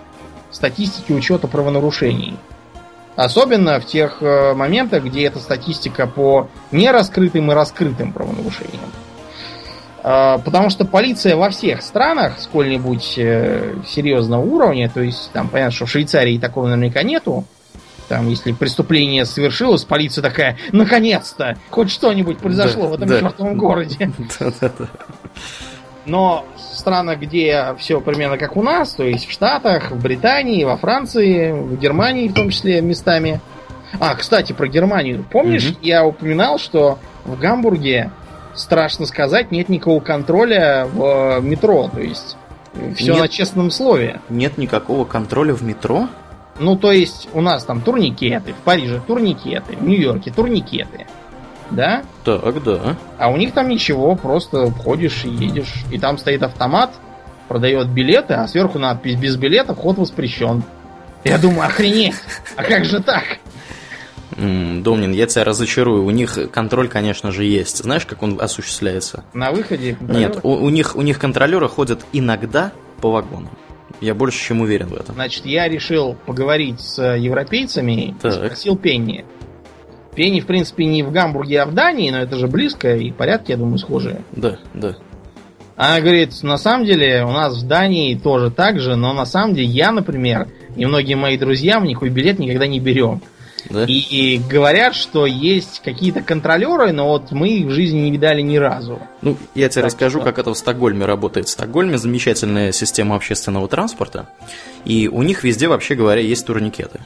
статистике учета правонарушений. Особенно в тех э, моментах, где эта статистика по нераскрытым и раскрытым правонарушениям. Э, потому что полиция во всех странах сколь-нибудь э, серьезного уровня, то есть там понятно, что в Швейцарии такого наверняка нету, там, если преступление совершилось, полиция такая, наконец-то, хоть что-нибудь произошло да, в этом да. чертовом городе. Да, да, да. Но в странах, где все примерно как у нас, то есть в Штатах, в Британии, во Франции, в Германии в том числе местами. А, кстати, про Германию. Помнишь, угу. я упоминал, что в Гамбурге, страшно сказать, нет никакого контроля в метро. То есть все нет, на честном слове. Нет никакого контроля в метро? Ну, то есть, у нас там турникеты, в Париже турникеты, в Нью-Йорке турникеты. Да? Так, да. А у них там ничего, просто ходишь и едешь. И там стоит автомат, продает билеты, а сверху надпись «Без билета вход воспрещен». Я думаю, охренеть! А как же так? Домнин, я тебя разочарую. У них контроль, конечно же, есть. Знаешь, как он осуществляется? На выходе? Нет, у, у, них, у них контролеры ходят иногда по вагонам. Я больше чем уверен в этом. Значит, я решил поговорить с европейцами так. и спросил Пенни. Пенни, в принципе, не в Гамбурге, а в Дании, но это же близко, и порядки, я думаю, схожие. Да, да. Она говорит, на самом деле у нас в Дании тоже так же, но на самом деле я, например, и многие мои друзья, мы никакой билет никогда не берем. Да? И, и говорят, что есть какие-то контролеры, но вот мы их в жизни не видали ни разу. Ну, я тебе так расскажу, что... как это в Стокгольме работает. В Стокгольме замечательная система общественного транспорта, и у них везде, вообще говоря, есть турникеты.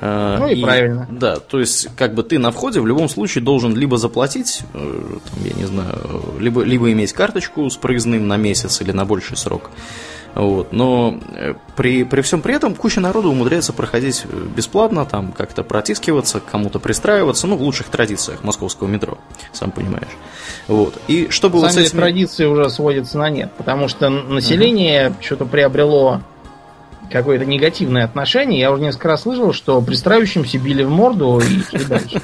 А, ну и, и правильно. Да, то есть, как бы ты на входе в любом случае должен либо заплатить, э, там, я не знаю, либо, либо иметь карточку с проездным на месяц или на больший срок. Вот. Но э, при, при всем при этом куча народу умудряется проходить э, бесплатно, там как-то протискиваться, кому-то пристраиваться, ну, в лучших традициях московского метро, сам понимаешь. Вот. И чтобы вот с этими... традиции уже сводятся на нет, потому что население uh-huh. что-то приобрело какое-то негативное отношение. Я уже несколько раз слышал, что пристраивающимся били в морду и дальше.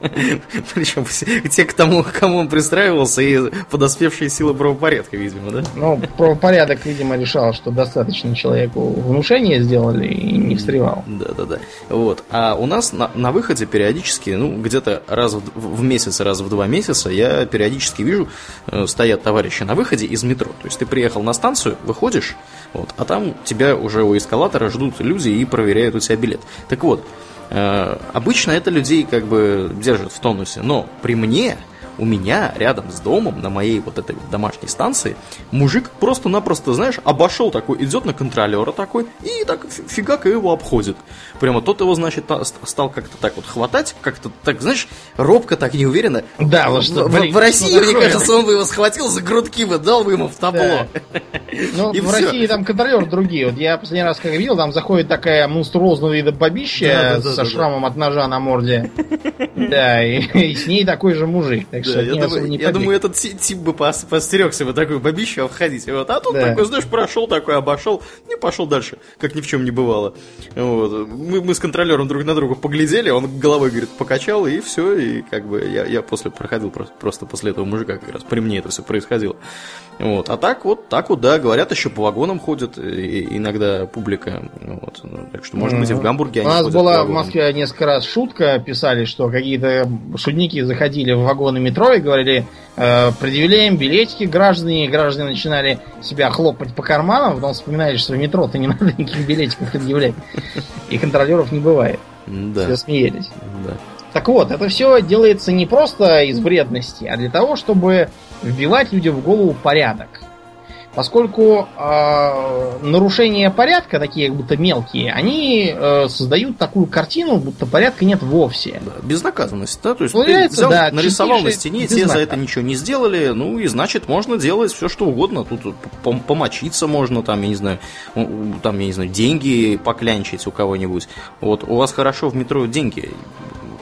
Причем те, к тому, кому он пристраивался, и подоспевшие силы правопорядка, видимо, да? Ну, правопорядок, видимо, решал, что достаточно человеку внушения сделали и не встревал. Да-да-да. Вот. А у нас на, на выходе периодически, ну, где-то раз в, в месяц, раз в два месяца, я периодически вижу, э, стоят товарищи на выходе из метро. То есть ты приехал на станцию, выходишь, вот, а там тебя уже у эскалатора ждут люди и проверяют у тебя билет. Так вот, э, обычно это людей как бы держат в тонусе, но при мне у меня рядом с домом, на моей вот этой домашней станции, мужик просто-напросто, знаешь, обошел такой, идет на контролера такой, и так фигак его обходит. Прямо тот его, значит, стал как-то так вот хватать, как-то так, знаешь, робко, так неуверенно. Да, вот что, в, блин, в России, мне кажется, он бы его схватил за грудки бы, дал бы ему в табло. Да. Ну, в все. России там контролеры другие. Вот я последний раз, как видел, там заходит такая монструозного вида бабища да, да, со да, шрамом от ножа на морде. Да, и, с ней такой же мужик. Так что я, думаю, я думаю, этот тип бы постерегся бы такую бабищу обходить. Вот. А тут такой, знаешь, прошел такой, обошел и пошел дальше, как ни в чем не бывало. Вот. Мы, мы с контролером друг на друга поглядели, он головой, говорит, покачал, и все, и как бы я, я после проходил просто, просто после этого мужика как раз при мне это все происходило. Вот. А так вот, так вот, да, говорят, еще по вагонам ходят иногда публика. Вот. Ну, так что, может быть, и в Гамбурге У нас была в Москве несколько раз шутка, писали, что какие-то шутники заходили в вагоны метро и говорили, э, предъявляем билетики граждане, и граждане начинали себя хлопать по карманам, потом вспоминали, что в метро-то не надо никаких билетиков предъявлять. И контролеров не бывает. Да. Все смеялись. Да. Так вот, это все делается не просто из вредности, а для того, чтобы вбивать людям в голову порядок. Поскольку э, нарушения порядка, такие как будто мелкие, они э, создают такую картину, будто порядка нет вовсе. Да, безнаказанность, да? То есть ты взял, да, нарисовал на стене, те за это ничего не сделали, ну и значит можно делать все что угодно. Тут помочиться можно, там, я не знаю, там, я не знаю, деньги поклянчить у кого-нибудь. Вот у вас хорошо в метро деньги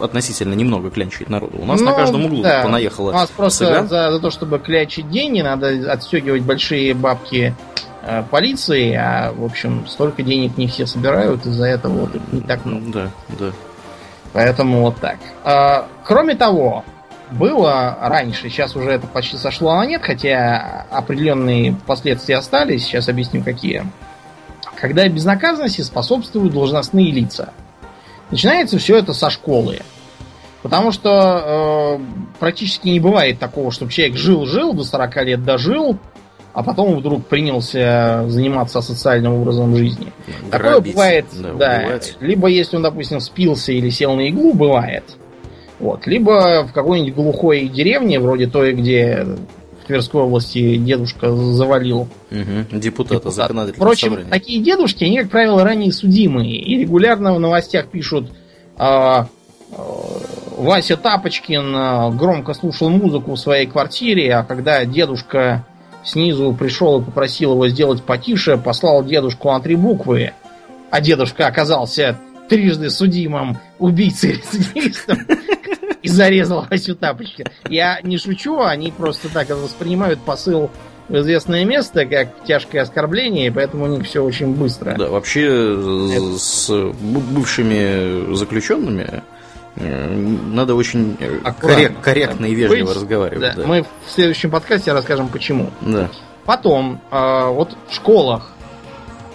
относительно немного клянчить народу. У нас ну, на каждом углу да. понаехало. У нас просто за, за то, чтобы клянчить деньги, надо отстегивать большие бабки э, полиции, а в общем столько денег не все собирают, из-за этого вот не так много. Да, да. Поэтому вот так. А, кроме того, было раньше, сейчас уже это почти сошло на нет, хотя определенные последствия остались, сейчас объясню какие. Когда безнаказанности способствуют должностные лица. Начинается все это со школы. Потому что э, практически не бывает такого, чтобы человек жил-жил, до 40 лет дожил, а потом вдруг принялся заниматься социальным образом жизни. Грабить. Такое бывает, да, да. Либо если он, допустим, спился или сел на иглу, бывает. Вот. Либо в какой-нибудь глухой деревне, вроде той, где Тверской области дедушка завалил. Угу, депутата депутат. Впрочем, собрания. такие дедушки, они, как правило, ранее судимые. И регулярно в новостях пишут э, Вася Тапочкин а, громко слушал музыку в своей квартире, а когда дедушка снизу пришел и попросил его сделать потише, послал дедушку на три буквы, а дедушка оказался трижды судимым убийцей-рецидивистом, и зарезал Васю Тапочки. Я не шучу, они просто так воспринимают посыл в известное место как тяжкое оскорбление, и поэтому у них все очень быстро. Да, вообще Это... с бывшими заключенными э, надо очень коррек, корректно и вежливо быть, разговаривать. Да. Да. Мы в следующем подкасте расскажем почему. Да. Потом, э, вот в школах,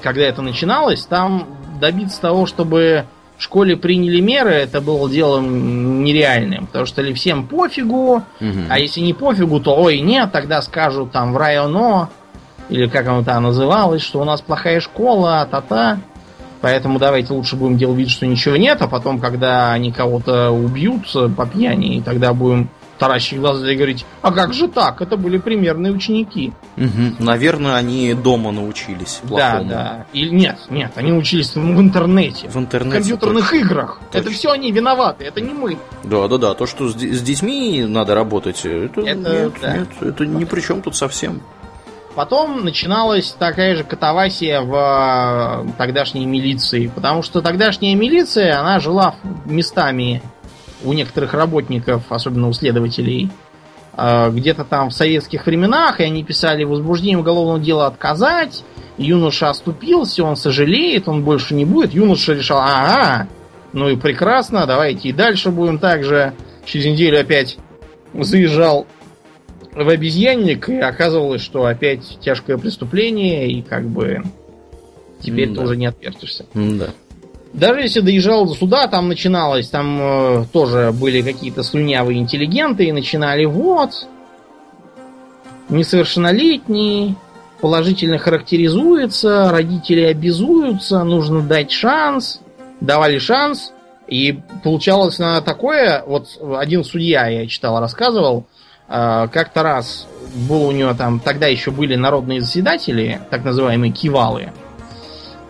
когда это начиналось, там добиться того, чтобы в школе приняли меры, это было делом нереальным. Потому что ли всем пофигу, угу. а если не пофигу, то ой, нет, тогда скажут там в районо, или как оно там называлось, что у нас плохая школа, та-та. Поэтому давайте лучше будем делать вид, что ничего нет, а потом, когда они кого-то убьют по пьяни, тогда будем таращить глаза и говорить, а как же так? Это были примерные ученики. Угу. Наверное, они дома научились плохому. Да, да. Или нет, нет, они учились в интернете. В интернете. В компьютерных точно. играх. Точно. Это все они виноваты, это не мы. Да, да, да. То, что с, с детьми надо работать, это, это нет, да. нет, это ни при чем тут совсем. Потом начиналась такая же катавасия в э, тогдашней милиции, потому что тогдашняя милиция, она жила местами у некоторых работников, особенно у следователей, а, где-то там в советских временах, и они писали возбуждение уголовного дела отказать, юноша оступился, он сожалеет, он больше не будет. Юноша решил, ага, ну и прекрасно, давайте и дальше будем так же. Через неделю опять заезжал в обезьянник, и оказывалось, что опять тяжкое преступление, и как бы теперь mm, тоже не отвертишься. Да. Даже если доезжал до суда, там начиналось, там э, тоже были какие-то слюнявые интеллигенты и начинали вот, несовершеннолетний, положительно характеризуется, родители обязуются, нужно дать шанс, давали шанс, и получалось на такое, вот один судья, я читал, рассказывал, э, как-то раз был у него там, тогда еще были народные заседатели, так называемые кивалы.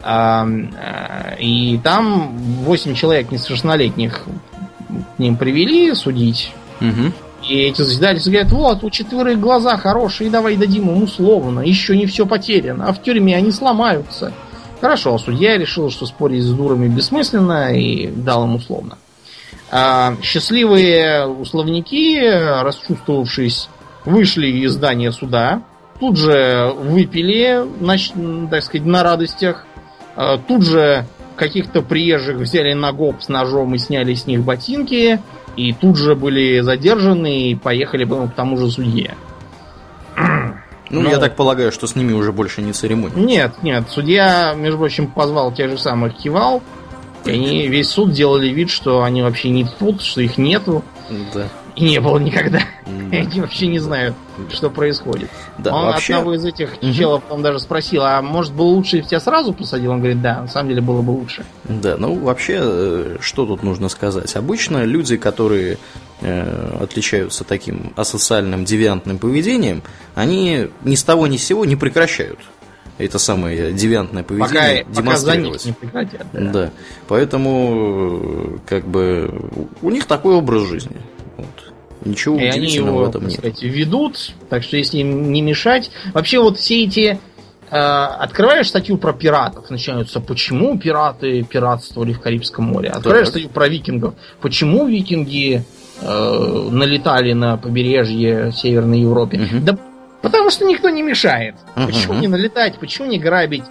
Э, э, и там 8 человек несовершеннолетних к ним привели судить. Угу. И эти заседатели говорят, вот, у четверых глаза хорошие, давай дадим им условно, еще не все потеряно, а в тюрьме они сломаются. Хорошо, судья решил, что спорить с дурами бессмысленно и дал им условно. А счастливые условники, расчувствовавшись, вышли из здания суда, тут же выпили, так сказать, на радостях, а тут же каких-то приезжих взяли на гоп с ножом и сняли с них ботинки, и тут же были задержаны и поехали, по к тому же судье. Ну, Но... я так полагаю, что с ними уже больше не церемония. Нет, нет. Судья, между прочим, позвал тех же самых кивал. И они весь суд делали вид, что они вообще не тут, что их нету. Да и не было никогда. Да. Они вообще не знают, что происходит. Да, он вообще... одного из этих челов он даже спросил, а может было лучше, если тебя сразу посадил? Он говорит, да, на самом деле было бы лучше. Да, ну вообще, э, что тут нужно сказать? Обычно люди, которые э, отличаются таким асоциальным девиантным поведением, они ни с того ни с сего не прекращают это самое девиантное поведение пока, демонстрировать. Пока не прекратят, да. да. Поэтому, э, как бы, у них такой образ жизни. Ничего и они его, в этом нет. Сказать, ведут, так что если им не мешать. Вообще вот все эти э, открываешь статью про пиратов, начинаются, почему пираты пиратствовали в Карибском море. Открываешь так. статью про викингов, почему викинги э, налетали на побережье Северной Европы. Угу. Да потому что никто не мешает. Угу. Почему не налетать, почему не грабить?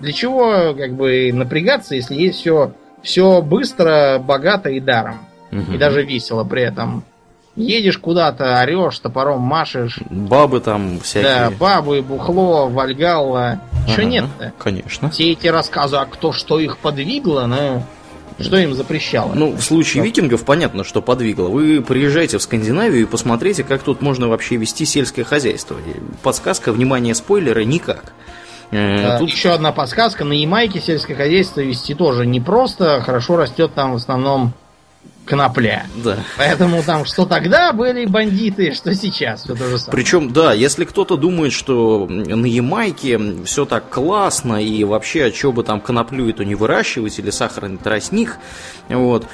Для чего как бы напрягаться, если есть все, все быстро, богато и даром? Угу. И даже весело при этом. Едешь куда-то, орешь, топором машешь. Бабы там всякие. Да, бабы, бухло, вальгалла. Чего ага, нет-то? Конечно. Все эти рассказы, а кто что их подвигло, ну, что им запрещало? Ну, в случае викингов понятно, что подвигло. Вы приезжайте в Скандинавию и посмотрите, как тут можно вообще вести сельское хозяйство. Подсказка, внимание, спойлеры, никак. Э, тут... Еще одна подсказка. На Ямайке сельское хозяйство вести тоже непросто. Хорошо растет там в основном конопля. Да. Поэтому там что тогда были бандиты, что сейчас все то же самое. Причем, да, если кто-то думает, что на Ямайке все так классно и вообще, а что бы там коноплю эту не выращивать или сахарный тростник, вот,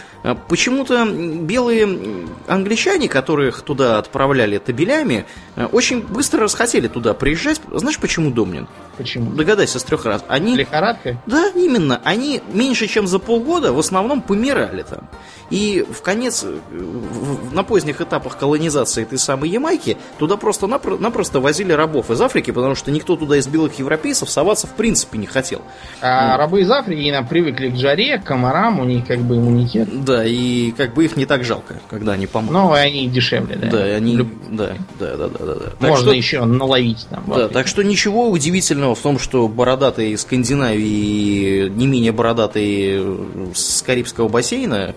почему-то белые англичане, которых туда отправляли табелями, очень быстро расхотели туда приезжать. Знаешь, почему, Домнин? Почему? Догадайся с трех раз. Они... Лихорадка? Да, именно. Они меньше, чем за полгода в основном помирали там. И в конец, э, на поздних этапах колонизации этой самой Ямайки, туда просто-напросто возили рабов из Африки, потому что никто туда из белых европейцев соваться в принципе не хотел. А рабы из Африки нам привыкли к жаре, к комарам, у них как бы иммунитет. Да, и как бы их не так жалко, когда они помогут. Ну, они дешевле, да. Да, они... Люб... Да, да, да, да, да. Так Можно что... еще наловить там. Да, так что ничего удивительного в том, что бородатые Скандинавии не менее бородатые с Карибского бассейна Э,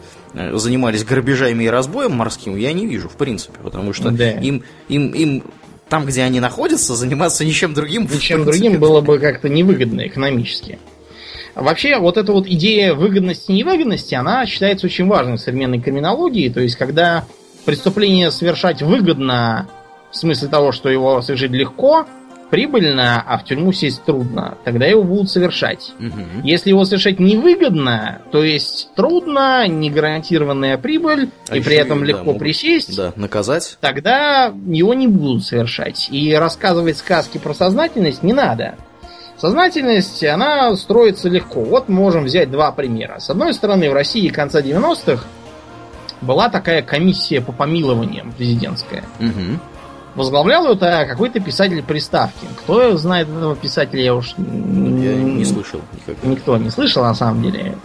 занимались грабежами и разбоем морским, я не вижу, в принципе, потому что да. им, им, им там, где они находятся, заниматься ничем другим. Ничем другим было бы как-то невыгодно экономически. Вообще, вот эта вот идея выгодности и невыгодности, она считается очень важной в современной криминологии. То есть, когда преступление совершать выгодно, в смысле того, что его совершить легко, прибыльно, а в тюрьму сесть трудно, тогда его будут совершать. Угу. Если его совершать невыгодно, то есть трудно, не гарантированная прибыль, а и при этом и, легко да, присесть, да, наказать, тогда его не будут совершать. И рассказывать сказки про сознательность не надо. Сознательность, она строится легко. Вот можем взять два примера. С одной стороны, в России конца 90-х была такая комиссия по помилованиям президентская. Угу. Возглавлял это какой-то писатель приставки. Кто знает этого писателя, я уж... Я не слышал никогда. Никто не слышал, на самом деле.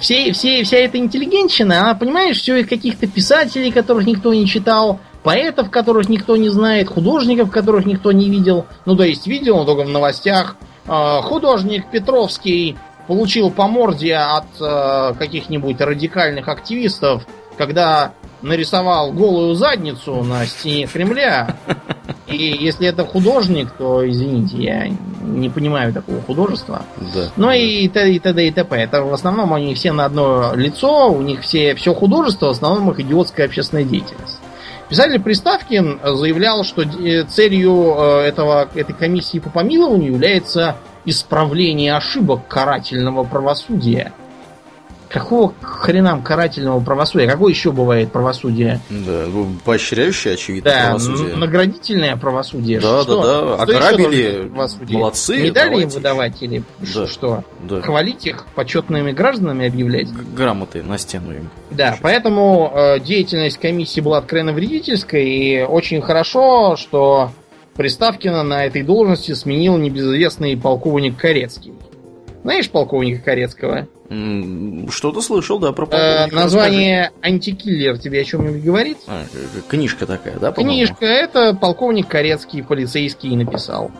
Все, все, вся эта интеллигенщина, она, понимаешь, все из каких-то писателей, которых никто не читал, поэтов, которых никто не знает, художников, которых никто не видел. Ну, то есть видел, но только в новостях. А, художник Петровский получил по морде от э, каких-нибудь радикальных активистов, когда нарисовал голую задницу на стене Кремля. И если это художник, то, извините, я не понимаю такого художества. Да. Ну и т.д. и т.д. и т.п. Это в основном они все на одно лицо, у них все, все художество, в основном их идиотская общественная деятельность. Писатель Приставкин заявлял, что целью этого, этой комиссии по помилованию является исправление ошибок карательного правосудия. Какого хренам карательного правосудия? Какое еще бывает правосудие? Да, поощряющее, очевидно, да, правосудие. наградительное правосудие. Да, что? да, да. Ограбили, молодцы. Медали им выдавать или да, что? Да. Хвалить их почетными гражданами объявлять? Грамоты на стену им. Да, Сейчас. поэтому э, деятельность комиссии была откровенно вредительской, и очень хорошо, что Приставкина на этой должности сменил небезызвестный полковник Корецкий. Знаешь полковника Корецкого? Что-то слышал, да, про полковника. Э, название «Антикиллер» тебе о чем-нибудь говорит? А, книжка такая, да, по-моему? Книжка. Это полковник Корецкий, полицейский, написал.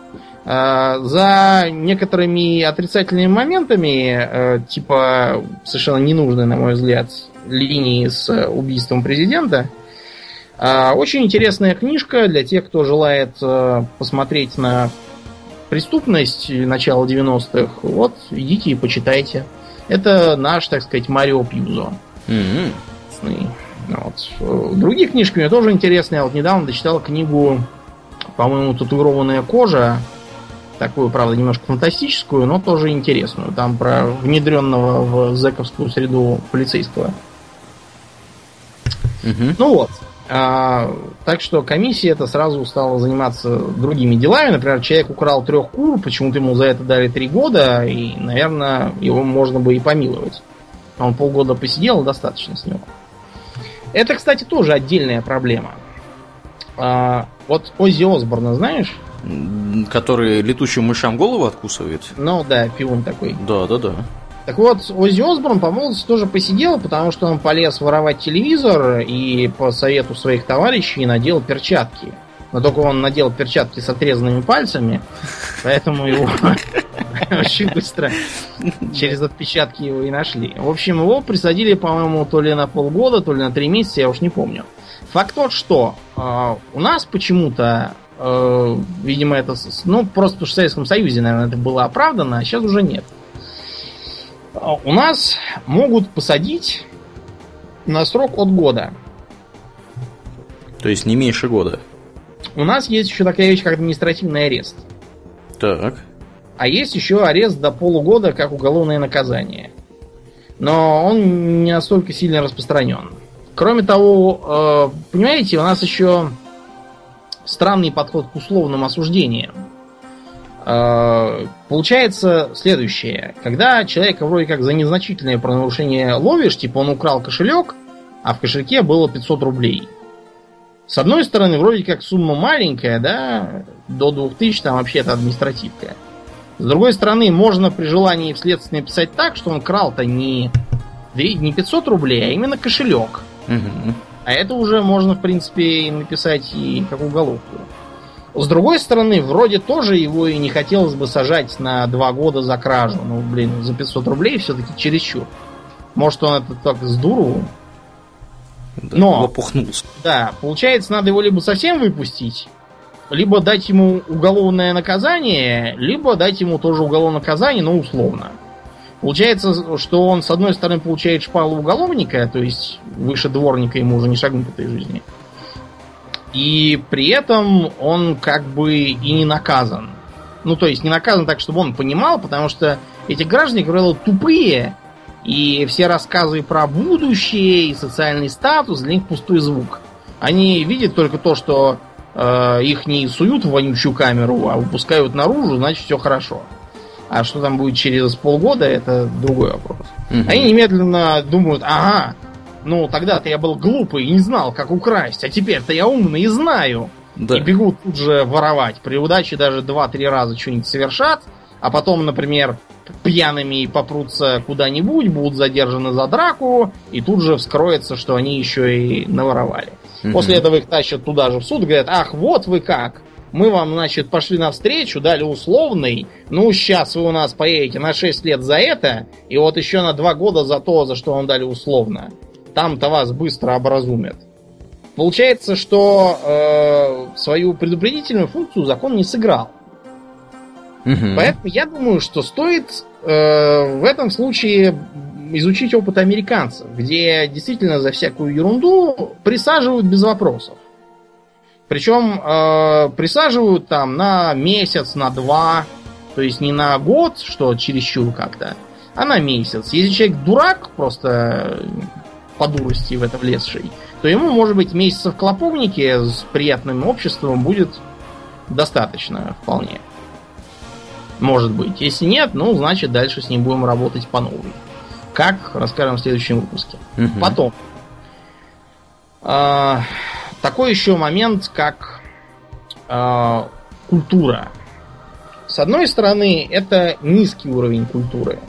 Э, за некоторыми отрицательными моментами, э, типа совершенно ненужной, на мой взгляд, линии с убийством президента, э, очень интересная книжка для тех, кто желает э, посмотреть на преступность начала 90-х, вот идите и почитайте. Это наш, так сказать, Марио Пьюзо. Mm-hmm. Вот. Другие книжки мне тоже интересные. Я вот недавно дочитал книгу, по-моему, «Татуированная кожа». Такую, правда, немножко фантастическую, но тоже интересную. Там про внедренного в зэковскую среду полицейского. Mm-hmm. Ну вот. А, так что комиссия это сразу стала заниматься другими делами. Например, человек украл трех кур, почему-то ему за это дали три года, и, наверное, его можно бы и помиловать. Он полгода посидел, достаточно с него. Это, кстати, тоже отдельная проблема. А, вот Оззи Осборна знаешь? Который летучим мышам голову откусывает? Ну да, пион такой. Да, да, да. Так вот, Оззи Осборн по молодости тоже посидел, потому что он полез воровать телевизор и по совету своих товарищей надел перчатки. Но только он надел перчатки с отрезанными пальцами, поэтому его очень быстро через отпечатки его и нашли. В общем, его присадили, по-моему, то ли на полгода, то ли на три месяца, я уж не помню. Факт тот, что э, у нас почему-то, э, видимо, это, ну, просто в Советском Союзе, наверное, это было оправдано, а сейчас уже нет. А, у нас могут посадить на срок от года. То есть не меньше года. У нас есть еще такая вещь, как административный арест. Так. А есть еще арест до полугода, как уголовное наказание. Но он не настолько сильно распространен. Кроме того, э, понимаете, у нас еще странный подход к условным осуждениям. Э, получается следующее. Когда человека вроде как за незначительное правонарушение ловишь, типа он украл кошелек, а в кошельке было 500 рублей. С одной стороны, вроде как сумма маленькая, да, до 2000 там вообще это административка. С другой стороны, можно при желании вследствие написать так, что он крал-то не, не 500 рублей, а именно кошелек. Угу. А это уже можно, в принципе, написать и как уголовку. С другой стороны, вроде тоже его и не хотелось бы сажать на два года за кражу. Ну, блин, за 500 рублей все-таки чересчур. Может, он это так с дуру. Но, лопухнулся. Да, получается, надо его либо совсем выпустить, либо дать ему уголовное наказание, либо дать ему тоже уголовное наказание, но условно. Получается, что он, с одной стороны, получает шпалу уголовника, то есть выше дворника ему уже не шагнуть в этой жизни. И при этом он как бы и не наказан. Ну, то есть не наказан так, чтобы он понимал, потому что эти граждане, как правило, тупые, и все рассказы про будущее и социальный статус для них пустой звук. Они видят только то, что э, их не суют в вонючую камеру, а выпускают наружу, значит все хорошо. А что там будет через полгода, это другой вопрос. Угу. Они немедленно думают, ага, ну, тогда-то я был глупый и не знал, как украсть, а теперь-то я умный и знаю. Да. И бегут тут же воровать. При удаче даже 2-3 раза что-нибудь совершат, а потом, например, пьяными попрутся куда-нибудь, будут задержаны за драку, и тут же вскроется, что они еще и наворовали. Угу. После этого их тащат туда же в суд, говорят, ах, вот вы как, мы вам, значит, пошли навстречу, дали условный, ну, сейчас вы у нас поедете на 6 лет за это, и вот еще на 2 года за то, за что вам дали условно там-то вас быстро образумят. Получается, что э, свою предупредительную функцию закон не сыграл. Угу. Поэтому я думаю, что стоит э, в этом случае изучить опыт американцев, где действительно за всякую ерунду присаживают без вопросов. Причем э, присаживают там на месяц, на два, то есть не на год, что чересчур как-то, а на месяц. Если человек дурак, просто по дурости в это влезший, то ему, может быть, месяца в клоповнике с приятным обществом будет достаточно вполне. Может быть. Если нет, ну, значит, дальше с ним будем работать по новой. Как, расскажем в следующем выпуске. Угу. Потом. А, такой еще момент, как а, культура. С одной стороны, это низкий уровень культуры.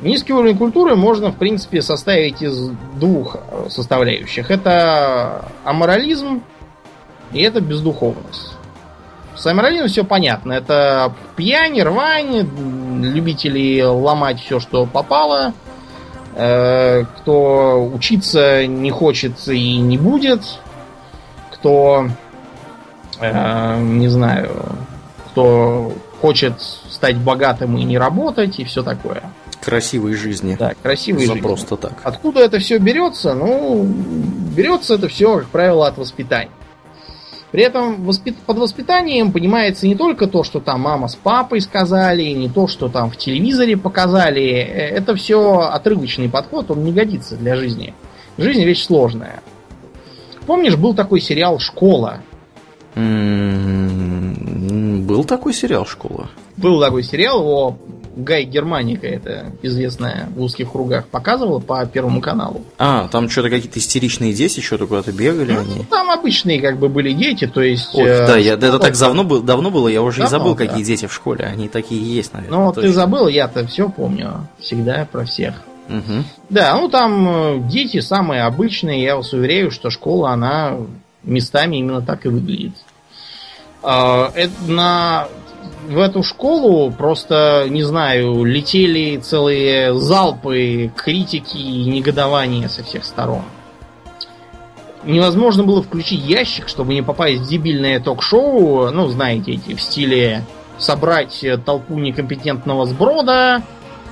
Низкий уровень культуры можно, в принципе, составить из двух составляющих. Это аморализм и это бездуховность. С аморализмом все понятно. Это пьянь, рвань, любители ломать все, что попало. Э, кто учиться не хочет и не будет. Кто, э, не знаю, кто хочет стать богатым и не работать, и все такое. Красивой жизни. Да, красивой За жизни. просто так. Откуда это все берется? Ну, берется это все, как правило, от воспитания. При этом воспит... под воспитанием понимается не только то, что там мама с папой сказали, не то, что там в телевизоре показали. Э, это все отрывочный подход, он не годится для жизни. Жизнь вещь сложная. Помнишь, был такой сериал «Школа»? М-м-м, был такой сериал «Школа»? Был такой сериал, его Гай Германика, это известная в узких кругах, показывала по Первому каналу. А, там что-то какие-то истеричные дети что-то куда-то бегали ну, они? Там обычные как бы были дети, то есть... Ох, э, да, я, это так давно, был, давно было, я уже давно, и забыл, да. какие дети в школе. Они такие есть, наверное. Ну, ты забыл, я-то все помню. Всегда про всех. Угу. Да, ну там э, дети самые обычные, я вас уверяю, что школа, она местами именно так и выглядит. А, это на в эту школу просто, не знаю, летели целые залпы критики и негодования со всех сторон. Невозможно было включить ящик, чтобы не попасть в дебильное ток-шоу, ну, знаете, эти в стиле собрать толпу некомпетентного сброда,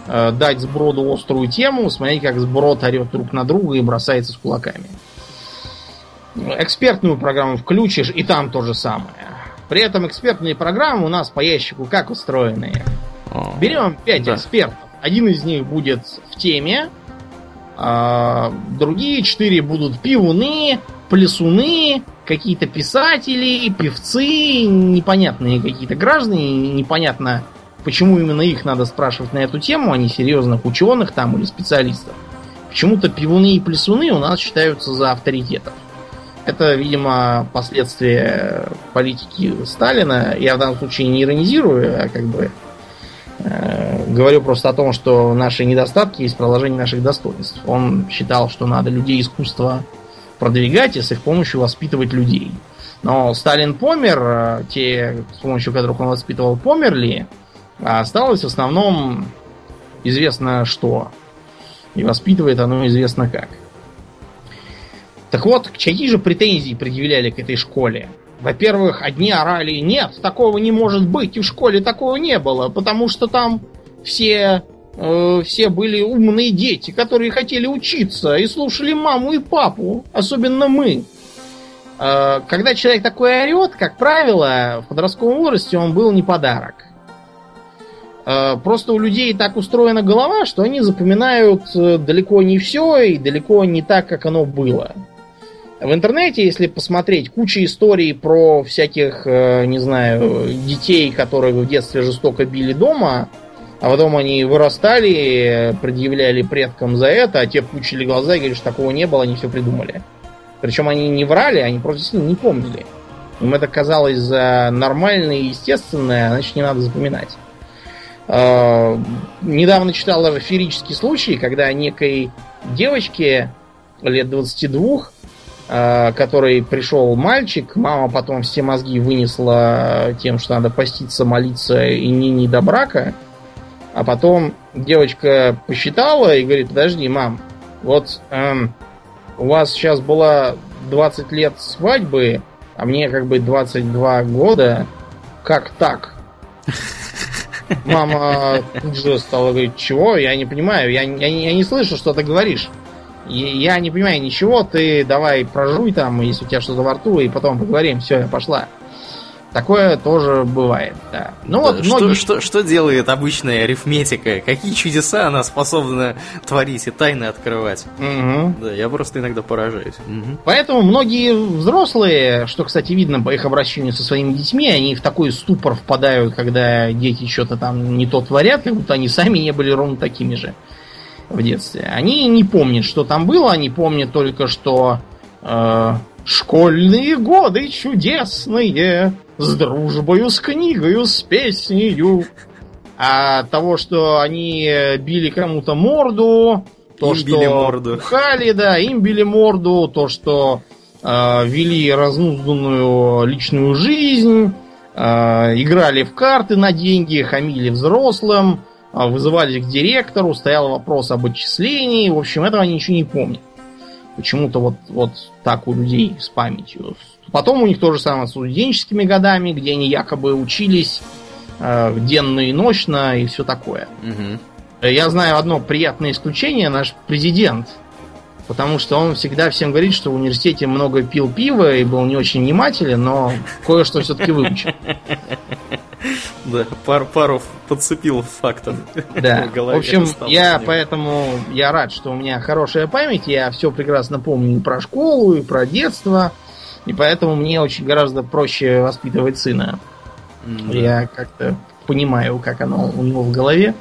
э, дать сброду острую тему, смотреть, как сброд орет друг на друга и бросается с кулаками. Экспертную программу включишь, и там то же самое. При этом экспертные программы у нас по ящику как устроены. Берем 5 да. экспертов. Один из них будет в теме, а другие четыре будут пивуны, плясуны, какие-то писатели, певцы, непонятные какие-то граждане, непонятно, почему именно их надо спрашивать на эту тему, а не серьезных ученых там или специалистов. Почему-то пивуны и плясуны у нас считаются за авторитетов. Это, видимо, последствия политики Сталина. Я в данном случае не иронизирую, а как бы э, говорю просто о том, что наши недостатки есть продолжение наших достоинств. Он считал, что надо людей искусства продвигать и с их помощью воспитывать людей. Но Сталин помер, э, те, с помощью которых он воспитывал, померли, а осталось в основном известно что. И воспитывает оно известно как. Так вот, какие же претензии предъявляли к этой школе? Во-первых, одни орали, нет, такого не может быть, и в школе такого не было, потому что там все, э, все были умные дети, которые хотели учиться и слушали маму и папу, особенно мы. Э, когда человек такой орет, как правило, в подростковом возрасте он был не подарок. Э, просто у людей так устроена голова, что они запоминают э, далеко не все и далеко не так, как оно было. В интернете, если посмотреть, куча историй про всяких, э, не знаю, детей, которые в детстве жестоко били дома, а потом они вырастали, предъявляли предкам за это, а те пучили глаза и говорили, что такого не было, они все придумали. Причем они не врали, они просто не помнили. Им это казалось за нормальное и естественное, а значит не надо запоминать. Э, недавно читал даже феерический случай, когда некой девочке лет 22 Э, который пришел мальчик, мама потом все мозги вынесла тем, что надо поститься, молиться и не, не до брака. А потом девочка посчитала и говорит, подожди, мам, вот эм, у вас сейчас было 20 лет свадьбы, а мне как бы 22 года. Как так? Мама тут же стала говорить, чего? Я не понимаю, я, я, я не слышу, что ты говоришь. Я не понимаю ничего, ты давай прожуй там, если у тебя что-то во рту, и потом поговорим. Все, я пошла. Такое тоже бывает, да. Ну вот многие... что, что, что делает обычная арифметика? Какие чудеса она способна творить и тайны открывать? Угу. Да, я просто иногда поражаюсь. Угу. Поэтому многие взрослые, что, кстати, видно по их обращению со своими детьми, они в такой ступор впадают, когда дети что-то там не то творят, как будто они сами не были ровно такими же в детстве. Они не помнят, что там было, они помнят только, что э, школьные годы чудесные, с дружбою, с книгою, с песнею. А того, что они били кому-то морду, то, им что били морду. Да, им били морду, то, что э, вели разнузданную личную жизнь, э, играли в карты на деньги, хамили взрослым, вызывали к директору, стоял вопрос об отчислении. В общем, этого они ничего не помнят. Почему-то вот, вот так у людей с памятью. Потом у них то же самое с студенческими годами, где они якобы учились э, денно и ночно и все такое. Угу. Я знаю одно приятное исключение, наш президент. Потому что он всегда всем говорит, что в университете много пил пива и был не очень внимателен, но кое-что все-таки выучил. Да, пару, пару подцепил фактов. Да. В, общем, я поэтому я рад, что у меня хорошая память, я все прекрасно помню и про школу, и про детство. И поэтому мне очень гораздо проще воспитывать сына. Mm-hmm. Я как-то понимаю, как оно у него в голове.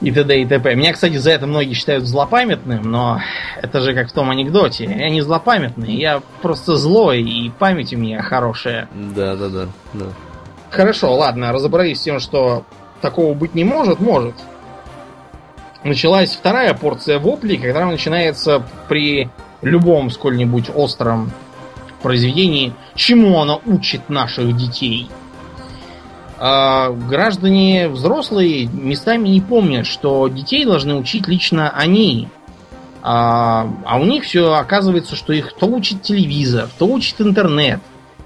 И т.д. и т.п. Меня, кстати, за это многие считают злопамятным, но это же как в том анекдоте. Я не злопамятный, я просто злой, и память у меня хорошая. Да, да, да. да. Хорошо, ладно, разобрались с тем, что такого быть не может, может. Началась вторая порция воплей, когда начинается при любом сколь-нибудь остром произведении, чему оно учит наших детей. А граждане взрослые местами не помнят, что детей должны учить лично они. А, а у них все оказывается, что их то учит телевизор, то учит интернет,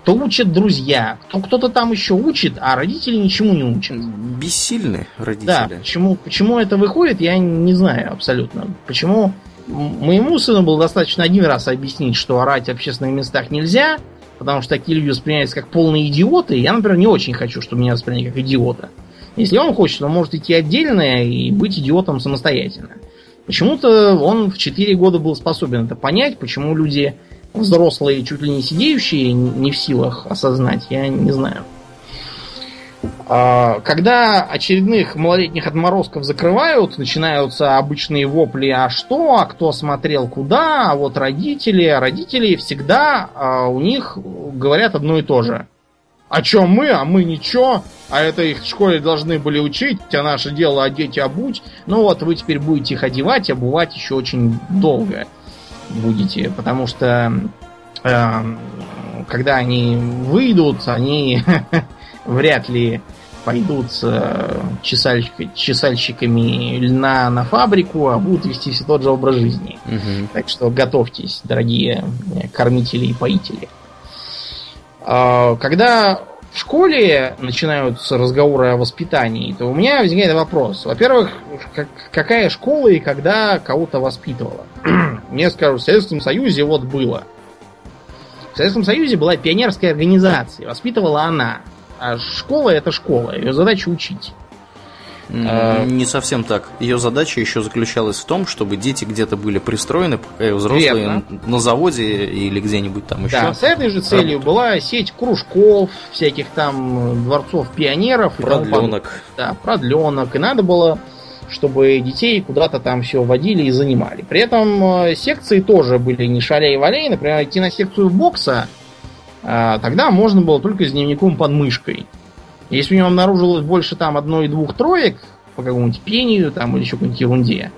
то учат друзья, то кто-то там еще учит, а родители ничему не учат. Бессильны родители. Да, почему, почему это выходит, я не знаю абсолютно. Почему Моему сыну было достаточно один раз объяснить, что орать в общественных местах нельзя, потому что такие люди воспринимаются как полные идиоты. Я, например, не очень хочу, чтобы меня восприняли как идиота. Если он хочет, он может идти отдельно и быть идиотом самостоятельно. Почему-то он в 4 года был способен это понять, почему люди взрослые, чуть ли не сидеющие, не в силах осознать, я не знаю. А, когда очередных малолетних отморозков закрывают, начинаются обычные вопли, а что, а кто смотрел куда, а вот родители, а родители всегда а, у них говорят одно и то же. О чем мы, а мы ничего, а это их в школе должны были учить, а наше дело одеть и обуть. Ну вот вы теперь будете их одевать, обувать еще очень долго будете, потому что э, когда они выйдут, они вряд ли пойдут чесальщик, чесальщиками льна на фабрику, а будут вести все тот же образ жизни. Угу. Так что готовьтесь, дорогие кормители и поители. А, когда в школе начинаются разговоры о воспитании, то у меня возникает вопрос. Во-первых, как, какая школа и когда кого-то воспитывала? Мне скажут, в Советском Союзе вот было. В Советском Союзе была пионерская организация, воспитывала она. А школа это школа, ее задача учить. А, не совсем так. Ее задача еще заключалась в том, чтобы дети где-то были пристроены, пока взрослые Верно. на заводе или где-нибудь там еще. Да, с этой же целью работали. была сеть кружков, всяких там дворцов пионеров. Продленок. Да, продленок. И надо было, чтобы детей куда-то там все водили и занимали. При этом э, секции тоже были не шаляй-валяй. Например, идти на секцию бокса – тогда можно было только с дневником под мышкой. Если у него обнаружилось больше там одной-двух троек по какому-нибудь пению там или еще какой-нибудь ерунде,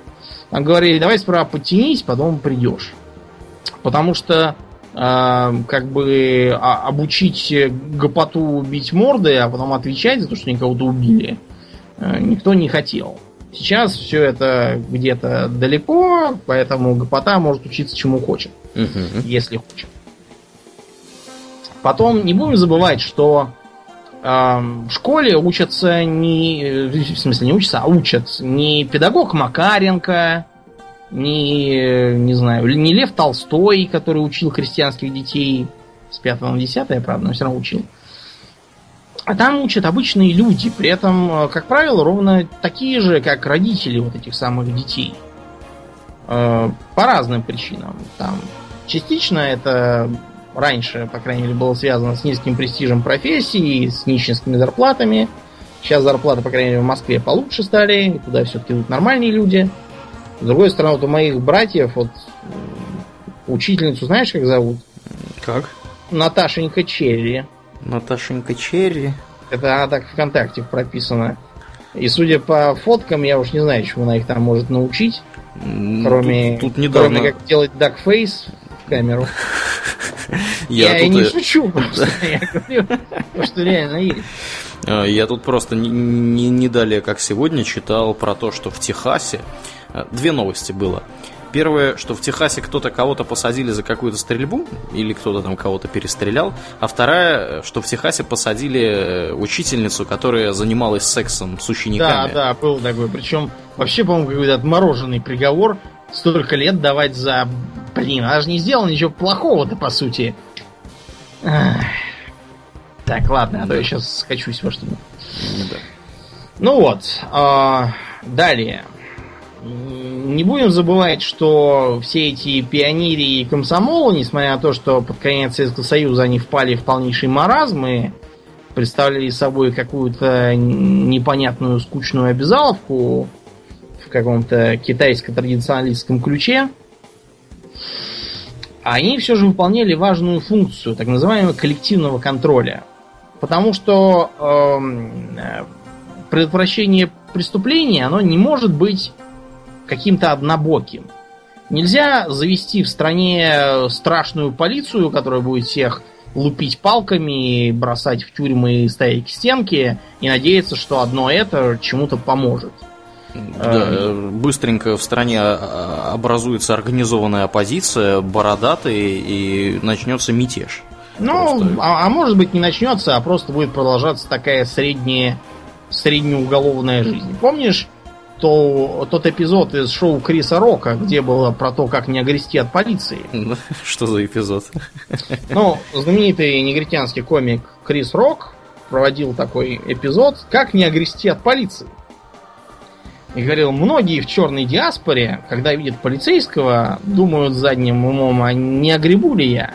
там говорили, давай справа подтянись, потом придешь. Потому что э, как бы а, обучить гопоту бить морды, а потом отвечать за то, что никого то убили, э, никто не хотел. Сейчас все это где-то далеко, поэтому гопота может учиться чему хочет, угу. если хочет. Потом не будем забывать, что э, в школе учатся не... В смысле, не учатся, а учат не педагог Макаренко, ни, не знаю, не Лев Толстой, который учил христианских детей с 5 на 10, правда, но все равно учил. А там учат обычные люди, при этом, э, как правило, ровно такие же, как родители вот этих самых детей. Э, по разным причинам. Там частично это раньше, по крайней мере, было связано с низким престижем профессии, с нищенскими зарплатами. Сейчас зарплаты, по крайней мере, в Москве получше стали, туда все-таки идут нормальные люди. С другой стороны, вот у моих братьев, вот учительницу знаешь, как зовут? Как? Наташенька Черри. Наташенька Черри? Это она так ВКонтакте прописана. И судя по фоткам, я уж не знаю, чему она их там может научить. Кроме, тут, тут недавно... кроме как делать дакфейс в камеру. Я, я не шучу, просто я говорю, что реально есть. А, я тут просто не, не, не далее, как сегодня, читал про то, что в Техасе а, две новости было. Первое, что в Техасе кто-то кого-то посадили за какую-то стрельбу, или кто-то там кого-то перестрелял. А вторая, что в Техасе посадили э, учительницу, которая занималась сексом с учениками. Да, да, был такой. Причем вообще, по-моему, какой-то отмороженный приговор. Столько лет давать за... Блин, она же не сделала ничего плохого-то, по сути. Так, ладно, а то я сейчас скачусь во что-нибудь. Да. Ну вот, а, далее. Не будем забывать, что все эти пионерии и комсомолы, несмотря на то, что под конец Советского Союза они впали в полнейший маразм и представляли собой какую-то непонятную скучную обязаловку каком-то китайско-традиционалистском ключе, они все же выполняли важную функцию так называемого коллективного контроля. Потому что э, предотвращение преступления, оно не может быть каким-то однобоким. Нельзя завести в стране страшную полицию, которая будет всех лупить палками, бросать в тюрьмы и ставить к стенке, и надеяться, что одно это чему-то поможет. Да, эм. быстренько в стране а, образуется организованная оппозиция, бородатые, и начнется мятеж. Ну, просто... а, а может быть не начнется, а просто будет продолжаться такая средняя, среднеуголовная жизнь. Помнишь то, тот эпизод из шоу Криса Рока, где было про то, как не огрести от полиции? Что за эпизод? Ну, знаменитый негритянский комик Крис Рок проводил такой эпизод «Как не огрести от полиции». И говорил, многие в черной диаспоре, когда видят полицейского, думают задним умом, а не огребу ли я?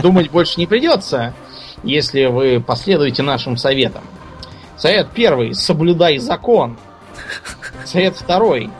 Думать больше не придется, если вы последуете нашим советам. Совет первый. Соблюдай закон. Совет второй.